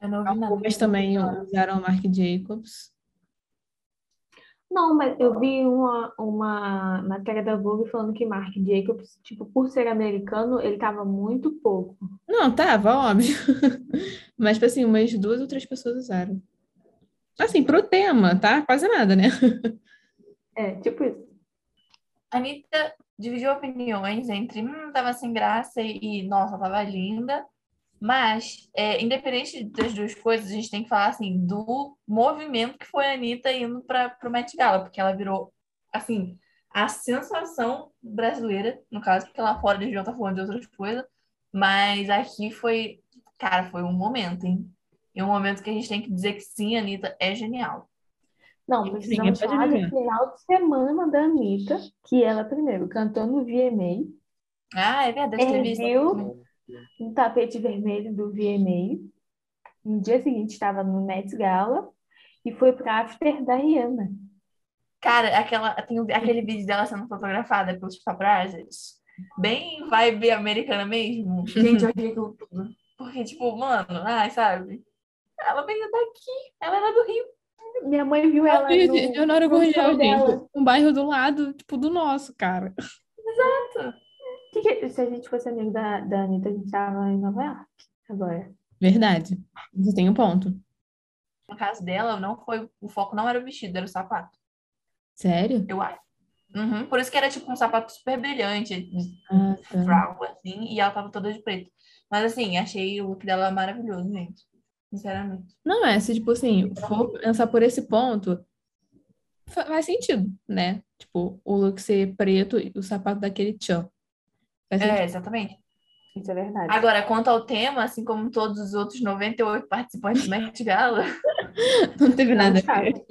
Eu não vi nada. Algumas também usaram a Marc Jacobs. Não, mas eu vi uma, uma matéria da Vogue falando que Marc Jacobs, tipo, por ser americano, ele tava muito pouco. Não, tava, óbvio. Mas, tipo assim, umas duas ou três pessoas usaram. Assim, pro tema, tá? Quase nada, né? É, tipo isso. A Anitta dividiu opiniões entre hum, tava sem graça e, nossa, tava linda. Mas, é, independente das duas coisas, a gente tem que falar assim do movimento que foi a Anitta indo para o Met Gala, porque ela virou assim a sensação brasileira, no caso, porque lá fora eles deviam estar falando de outras coisas, mas aqui foi, cara, foi um momento, hein? E um momento que a gente tem que dizer que sim, a Anitta é genial. Não, Sim, precisamos pode falar do final de semana da Anitta, que ela primeiro cantou no VMA, Ah, é verdade, teve isso. Um tapete vermelho do VMA. No dia seguinte estava no Met Gala e foi para after da Rihanna. Cara, aquela, tem aquele vídeo dela sendo fotografada pelos paparazzis. Bem vibe americana mesmo. Gente, eu achei aquilo tudo. Porque, tipo, mano, ai, sabe? Ela veio daqui, ela era do Rio. Minha mãe viu ela Rio no, de de Honório no Gurgel, gente. Um bairro do lado, tipo, do nosso, cara. Que que- se a gente fosse amigo da, da Anitta, a gente tava em Nova York agora. Verdade. Você tem um ponto. No caso dela, não foi, o foco não era o vestido, era o sapato. Sério? Eu acho. Uhum, por isso que era tipo um sapato super brilhante, de Ah, tá. fralda, assim, e ela tava toda de preto. Mas assim, achei o look dela maravilhoso, gente. Sinceramente. Não é, se, tipo assim, for pensar por esse ponto, fa- faz sentido, né? Tipo, o look ser preto e o sapato daquele tchan. É, exatamente. Isso é verdade. Agora, quanto ao tema, assim como todos os outros 98 participantes do Met Gala, Não teve nada a ver.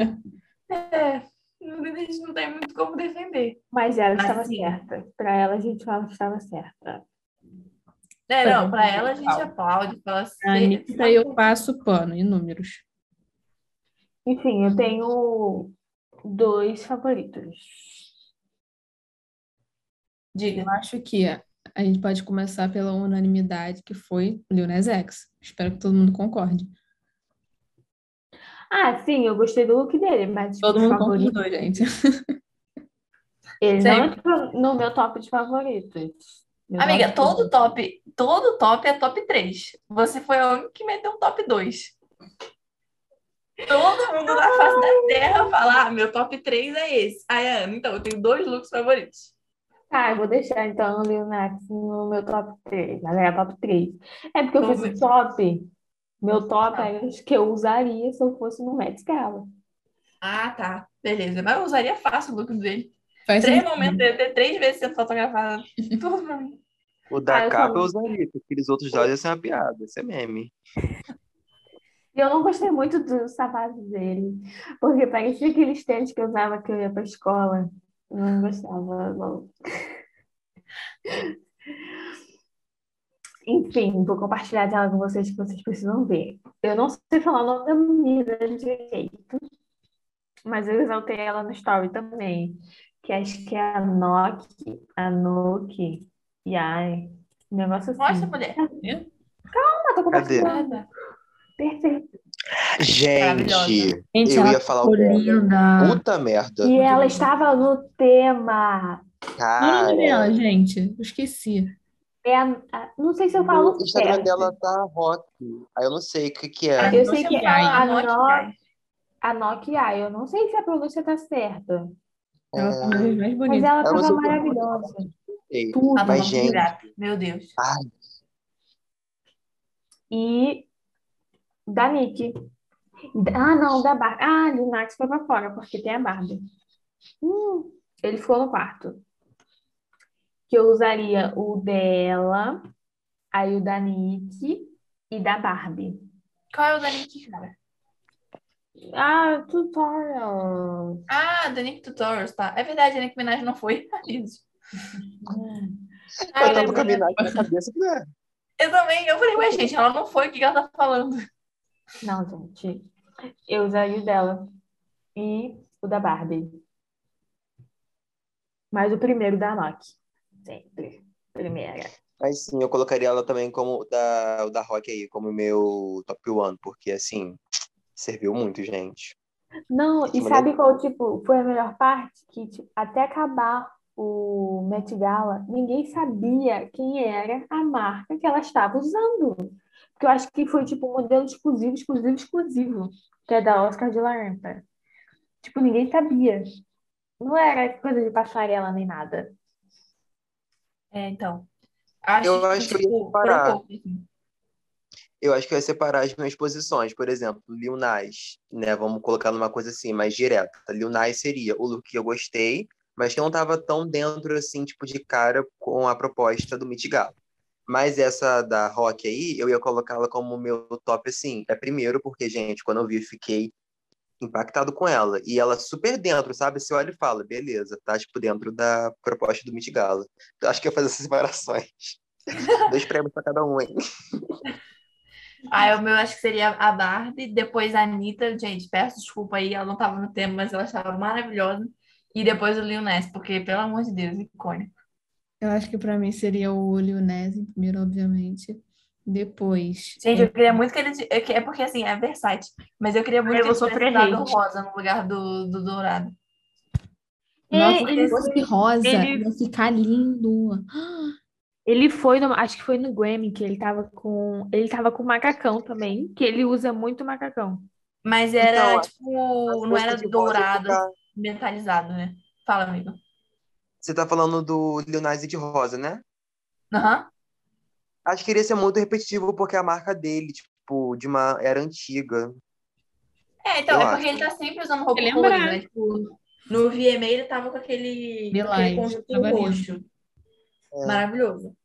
é, a gente não tem muito como defender. Mas ela Mas estava sim. certa. Para ela, a gente fala que estava certa. É, Foi não, pra ela a gente aplaude, fala assim. A Anitta eu passo pano em números. Enfim, eu tenho dois favoritos. Diga. Eu acho que a, gente pode começar pela unanimidade, que foi o Lil Nas X. Espero que todo mundo concorde. Ah, sim, eu gostei do look dele, mas tipo, Todo os mundo favoritos, concordou, gente. ele não Sempre. entrou no meu top de favoritos. Meu Amiga, top todo top, todo top é top 3. Você foi a única que meteu um top 2. Todo mundo na face da terra fala, ah, meu top 3 é esse. Aí, Ana, então, eu tenho dois looks favoritos. Ah, eu vou deixar então o Lil Nas no meu top 3. Na verdade, top 3. É porque eu fiz o top. Meu top Tá. é os que eu usaria se eu fosse no Met Gala. Ah, tá. Beleza. Mas eu usaria fácil o look dele. Faz Três sentido. momentos, eu ia ter três vezes sendo fotografada. Tudo pra mim. O Ah, da eu capa eu também. usaria, porque aqueles outros dois ia ser uma piada, isso é meme. E eu não gostei muito dos sapatos dele, porque parecia aqueles tênis que eu usava que eu ia pra escola. Não gostava, não. Enfim, vou compartilhar a tela com vocês que vocês precisam ver. Eu não sei falar o nome da menina direito, mas eu exaltei ela no story também, que acho que é a Noki, a Noki, e ai, um negócio assim. Mostra, mulher. Ah, tô compartilhando. Nada. Perfeito. Gente, Gente, eu ia falar o linda. Puta merda. E ela estava no tema. Qual o nome dela, Cara, gente? Eu esqueci. É a- a- não sei se eu falo o Instagram certo. dela tá rock. Aí eu não sei o que que Ah, é. Eu então sei que fala a guys. A Nokia, eu não sei se a pronúncia tá certa, Ela tá mais mas ela Eu não tava maravilhosa. Tudo. Mas, gente-. Meu Deus. Ai, E da Nick. Ah, não, da Barbie. Ah, o Max foi pra fora, porque tem a Barbie. Hum, ele ficou no quarto. Que eu usaria o dela, aí o da Nick e da Barbie. Qual é o da Nick, cara? Ah, tutorial. Ah, da Nick Tutorials, tá. É verdade, a Nick Minaj não foi. Isso. Ah, eu tava com a Minaj na cabeça que não é. Eu também. Eu falei, ué, gente, ela não foi. O que que ela tá falando? Não, gente. Eu usaria o dela e o da Barbie. Mas o primeiro da Nock. Sempre. Primeira. Mas sim, eu colocaria ela também como o da, o da Rock aí, como meu top one, porque assim, serviu muito, gente. Não, e Esse sabe qual, tipo, foi a melhor parte? Que, tipo, até acabar o Met Gala, ninguém sabia quem era a marca que ela estava usando. Porque eu acho que foi, tipo, um modelo exclusivo, exclusivo, exclusivo, que é da Oscar de la Renta. Tipo, ninguém sabia. Não era coisa de passarela nem nada. É, então. Acho Eu acho que eu ia tipo, separar. um pouco, assim. Eu acho que eu ia separar as minhas posições. Por exemplo, Lil Nas, né? Vamos colocar numa coisa assim, mais direta. Lil Nas seria o look que eu gostei, mas que não estava tão dentro, assim, tipo, de cara com a proposta do Met Gala. Mas essa da Rock aí, eu ia colocá-la como meu top, assim. É primeiro porque, gente, quando eu vi, eu fiquei impactado com ela. E ela super dentro, sabe? Você olha e fala, beleza, tá, tipo, dentro da proposta do Met Gala. Acho que eu fazer essas separações. Dois prêmios pra cada um, hein? Aí o meu acho que seria a Barbie, depois a Anitta, gente, peço desculpa aí, ela não tava no tema, mas ela estava maravilhosa. E depois o Lil Nas, porque, pelo amor de Deus, icônico. Eu acho que pra mim seria o Nas em primeiro, obviamente. Depois. Gente, é, eu queria muito que ele. é É porque assim, é Versace. Mas eu queria muito Eu que ele tivesse sofrer dado rosa no lugar do, do dourado. Nossa, ele se fosse foi- rosa, ele- ia ficar lindo. Ele foi no, acho que foi no Grammy que ele tava com, ele tava com macacão também, que ele usa muito macacão. Mas era, Então, tipo, não era rosa, dourado, fica- metalizado, né? Fala, amigo. Você tá falando do Lil Nas de rosa, né? Aham. Acho que iria ser muito repetitivo porque a marca dele, tipo, de uma era antiga. É, então, Eu é porque acho. ele tá sempre usando roupa é colorida, né? Tipo, no VMA ele tava com aquele, aquele conjunto roxo. É. Maravilhoso.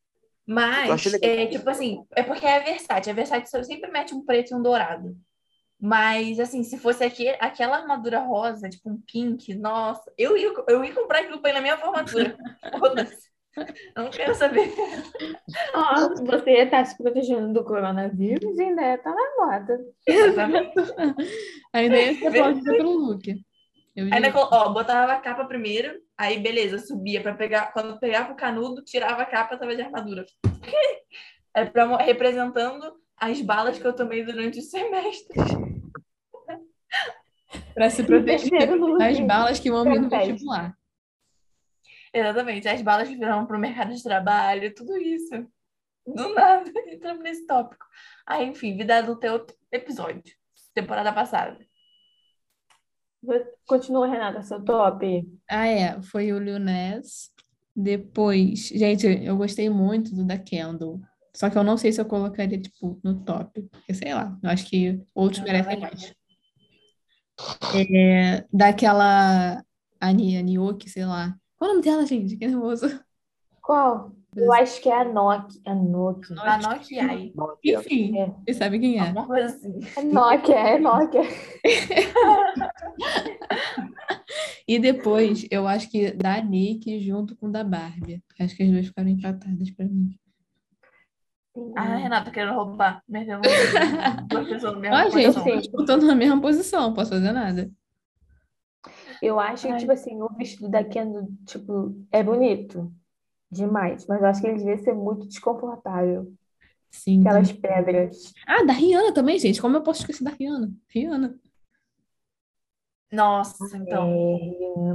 Mas, é, tipo assim, é porque é Versace. A Versace sempre mete um preto e um dourado. Mas, assim, se fosse aqui, aquela armadura rosa, tipo um pink, nossa, eu ia, eu ia comprar aquilo pra ir na minha formatura. Foda-se. Eu não quero saber. Ó, você ia estar se protegendo do coronavírus e ainda ia estar na moda. Exatamente. Ainda ia ser aplaudida pelo look. Eu Ainda, ó, botava a capa primeiro, aí beleza, subia pra pegar. Quando pegava o canudo, tirava a capa, tava de armadura. É pra, representando as balas que eu tomei durante os semestres. Pra se proteger das balas que vão vir no vestibular. Exatamente, as balas que virão pro mercado de trabalho, tudo isso. Do nada, entramos nesse tópico. Aí, enfim, vida adulta é outro episódio. Temporada passada. Continua, Renata, seu top. Ah, é. Foi o Lil. Depois, gente, eu gostei muito do da Kendall. Só que eu não sei se eu colocaria, tipo, no top. Porque, sei lá, eu acho que outros merecem mais. É, daquela Ani, Anioki, sei lá. Qual o nome dela, gente? Que nervoso. Qual? Eu acho que é a Nokia. A Nokia. A Nokia aí. Nokia. Enfim, É. vocês sabem quem é. Alguma coisa assim. É Nokia, é Nokia. E depois, eu acho que da Nick junto com da Barbie. Acho que as duas ficaram empatadas pra mim. Ah, Renata querendo roubar. Metendo duas pessoas mesmo Ó, gente, posição. sim. disputando na mesma posição, não posso fazer nada. Eu acho que, tipo assim, o vestido da Kendall, tipo, é bonito. Demais. Mas eu acho que ele devia ser muito desconfortável. Sim. Aquelas pedras. Ah, da Rihanna também, gente. Como eu posso esquecer da Rihanna? Rihanna. Nossa, então. É.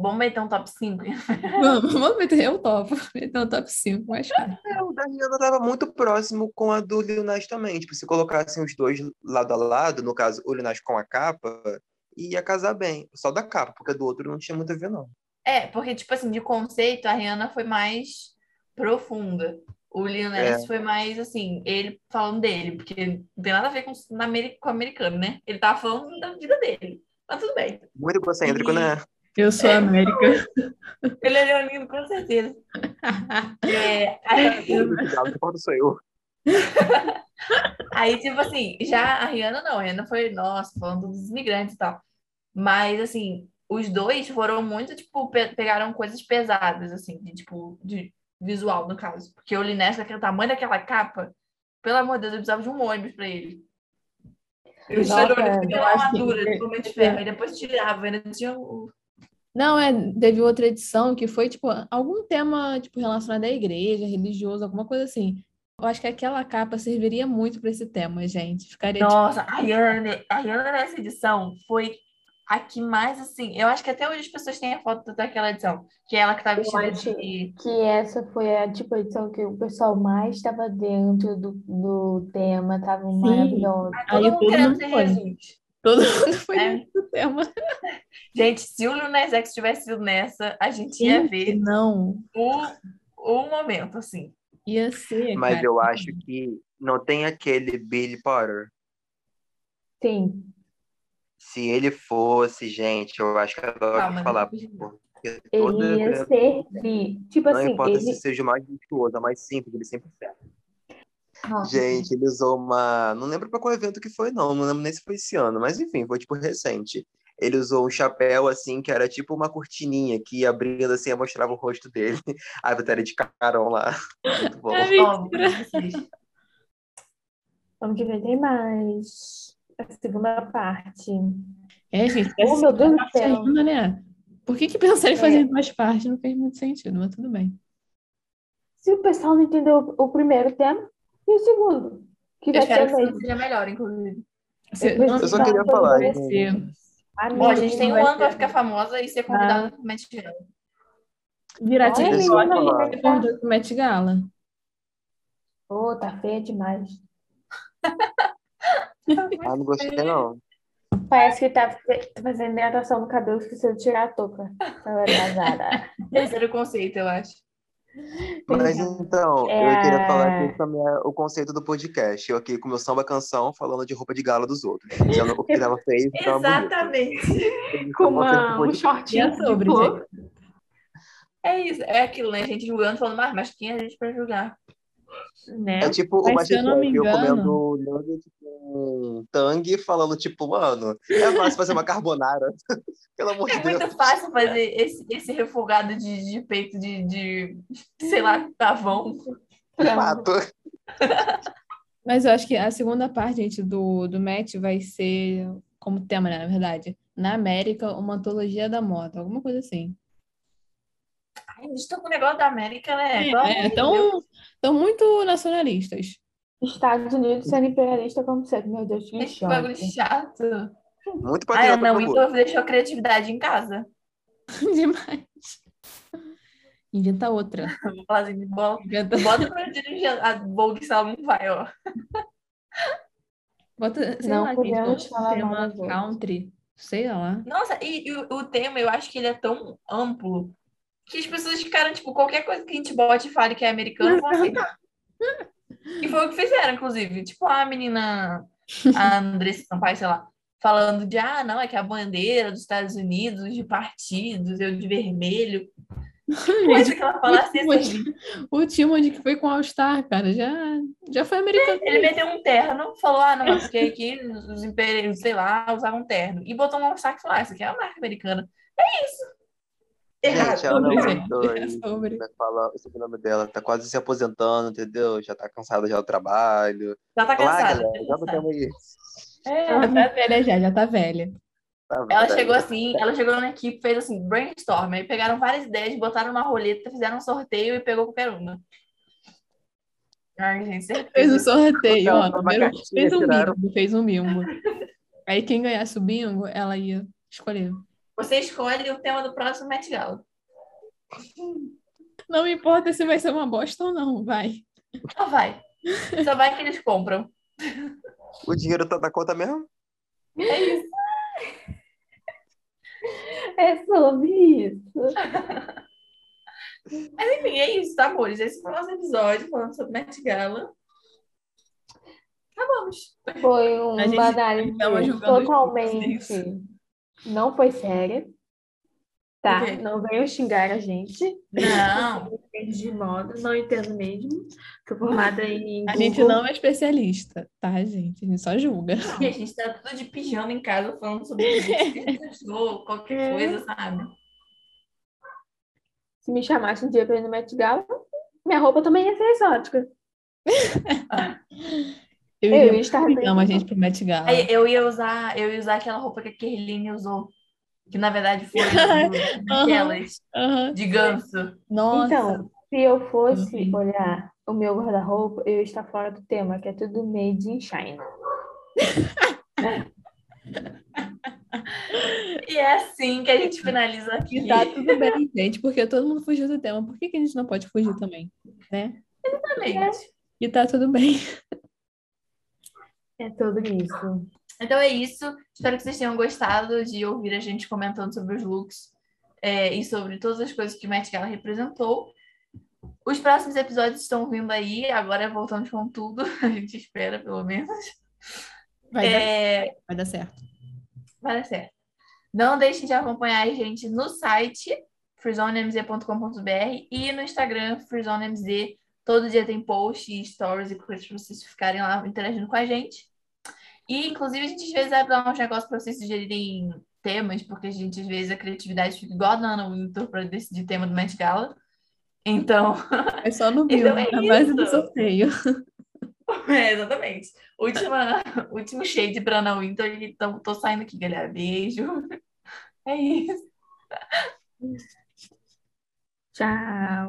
Vamos meter um top 5? Vamos, vamos meter, eu topo. Meter um top 5, mais fácil. É, o da Rihanna tava muito próximo com a do Lil Nas também. Tipo, se colocassem os dois lado a lado, no caso, o Lil Nas com a capa, ia casar bem. Só da capa, porque a do outro não tinha muito a ver, não. É, porque, tipo assim, de conceito, a Rihanna foi mais profunda. O Lil Nas É. foi mais, assim, ele falando dele, porque não tem nada a ver com, na com o americano, né? Ele tava falando da vida dele. Mas tudo bem. Muito egocêntrico, E- né? Eu sou a América. Ele é leonino, com certeza. É, aí, sou eu. aí, tipo assim, já a Rihanna não, a Rihanna foi, nossa, falando dos imigrantes e tal. Mas, assim, os dois foram muito, tipo, pe- pegaram coisas pesadas, assim, de, tipo, de visual, no caso. Porque o Linés, com aquele tamanho daquela capa, pelo amor de Deus, eu precisava de um ônibus pra ele. Eu eu ter uma que- armadura de homem de ferro, e depois tirava, ainda tinha o... Não, é, teve outra edição que foi, tipo, algum tema, tipo, relacionado à igreja, religioso, alguma coisa assim. Eu acho que aquela capa serviria muito para esse tema, gente. Ficaria, tipo, Nossa, a Rihanna, a Rihanna nessa edição foi a que mais, assim, eu acho que até hoje as pessoas têm a foto daquela edição, que é ela que tá Eu vestida acho de... que essa foi a tipo a edição que o pessoal mais estava dentro do, do tema, tava maravilhosa. Todo Aí mundo todo querendo mundo ser foi. Jesus. Todo mundo foi É. tema. Gente, se o Lil Nas X tivesse sido nessa, a gente ia Gente, ver não. o, o momento, assim. Ia ser, Mas cara. eu acho que não tem aquele Billy Potter. Sim. Se ele fosse, gente, eu acho que ela vai Calma, falar. Porque Ele ia servir. Tipo Não assim, importa ele. se seja o mais virtuoso, a mais simples, ele sempre serve. Nossa, Gente, ele usou uma. Não lembro pra qual evento que foi, não. Não lembro nem se foi esse ano, mas enfim, foi tipo recente. ele usou um chapéu assim, que era tipo uma cortininha que abrindo assim, mostrava o rosto dele. A Vitória de Carol lá. Muito bom. Mentira. Vamos que ver, tem mais. A segunda parte. É, gente, Oh, meu Deus do parte céu. ainda, né? Por que que pensaram em É. fazer duas partes? Não fez muito sentido, mas tudo bem. Se o pessoal não entendeu o primeiro tema, e o segundo? Que Eu vai espero ser que o seja melhor, inclusive. Eu Eu só queria falar, Amigo, Bom, a gente tem um ano pra ser- ficar famosa e ser convidada pro Met Gala. virar ser convidado pro Met Gala. Ô, tá feia demais. Ah, não gostei, não. Parece que tá fazendo hidratação no cabelo, esqueceu de tirar a touca. Esse era o conceito, eu acho. Mas então, É. eu queria falar esse também é o conceito do podcast. Eu aqui com meu samba canção falando de roupa de gala dos outros. Dizendo o que tava bonito. Exatamente. Com uma, um shortinho sobre. É isso, é aquilo, né? A gente julgando, falando, mas, mas quem é a gente pra julgar? Né? É tipo o Mas eu engano- comendo nugget com tangue, falando tipo, mano, é fácil fazer uma carbonara. Pelo amor É de Deus. muito fácil fazer esse, esse refogado de, de peito de, de, sei lá, pavão. Fato. Mas eu acho que a segunda parte, gente, do, do Met vai ser como tema, né, na verdade. Na América, uma antologia da moda, alguma coisa assim. Estão com o negócio da América, né? É, de Deus. tão, tão muito nacionalistas. Estados Unidos sendo imperialista como sempre. Meu Deus, que Esse bagulho chato. Muito Ah, patriota não, pro então deixou a criatividade em casa. Demais. Inventa outra. Vou falar assim, bota, Inventa, bota pra dirigir a Vogue se ela não vai, ó. bota, sei Não lá, gente, podemos um falar tema country, sei lá. Nossa, e, e o, o tema, eu acho que ele é tão amplo que as pessoas ficaram, tipo, qualquer coisa que a gente bote e fale que é americano, vão aceitar. E foi o que fizeram, inclusive. Tipo, a menina, a Andressa Sampaio, sei lá, falando de, ah, não, é que a bandeira dos Estados Unidos, de partidos, eu de vermelho. Coisa que ela fala assim, assim. O Timothy que foi com All Star, cara, já, já foi americano. Ele meteu um terno, falou, ah, não, mas porque aqui os impérios, sei lá, usavam terno. E botou um saco e falou, ah, isso aqui é uma marca americana. É isso. Errado. Gente, ela não aguentou é sobre. Falar o sobrenome dela, tá quase se aposentando, entendeu? Já tá cansada já do trabalho. Já tá Lá, cansada. galera, já botamos aí. É. Ela tá velha já, já tá velha. Tá Ela velho. chegou assim, ela chegou na equipe, fez assim, brainstorm, aí pegaram várias ideias, botaram uma roleta, fizeram um sorteio e pegou qualquer uma. Ai, gente, Fez certeza. o sorteio, ó. Primeiro, cartinha, fez um tiraram. bingo, fez um bingo. Aí quem ganhasse o bingo, ela ia escolher. Você escolhe o tema do próximo Met Gala. Não importa se vai ser uma bosta ou não, vai. Só vai. Só vai que eles compram. O dinheiro tá na conta mesmo? É isso. É sobre isso. Mas enfim, é isso, tá, amores? Esse foi o nosso episódio falando sobre Met Gala. Acabamos. Foi uma gente análise totalmente. Não foi séria. Tá? O quê? Não veio xingar a gente. Não. De moda, não entendo mesmo. Tô formada em A gente Google. não é especialista, tá, gente? A gente só julga. E a gente tá tudo de pijama em casa falando sobre o que a gente achou, qualquer coisa, sabe? Se me chamasse um dia pra ir no Met Gala, minha roupa também ia ser exótica. Eu Eu ia estar bem. a gente pro Met Gala. Aí eu ia usar, eu ia usar aquela roupa que a Kerline usou, que na verdade foi Aham. de ganso. Nossa. Então, se eu fosse Uhum. olhar o meu guarda-roupa, eu ia estar fora do tema, que é tudo made in China. E é assim que a gente finaliza aqui. E tá tudo bem, gente, porque todo mundo fugiu do tema. Por que, que a gente não pode fugir também? Né? Exatamente. E tá tudo bem. É tudo isso. Então é isso. Espero que vocês tenham gostado de ouvir a gente comentando sobre os looks é, e sobre todas as coisas que o Met Gala representou. Os próximos episódios estão vindo aí, agora voltamos com tudo, a gente espera, pelo menos. Vai, dar, É, vai dar certo. vai dar certo. Não deixem de acompanhar a gente no site freezonemz.com.br e no Instagram freezonemz. Todo dia tem post e stories e coisas para vocês ficarem lá interagindo com a gente. E, inclusive, a gente às vezes vai dar uns negócios para vocês sugerirem temas, porque a gente, às vezes, a criatividade fica igual a da Ana Wintour para decidir tema do Met Gala. Então, É só no Então Bill, é na base do sorteio. é, exatamente. Última, último shade para Ana Wintour. Então, tô saindo aqui, galera. Beijo. É isso. Tchau.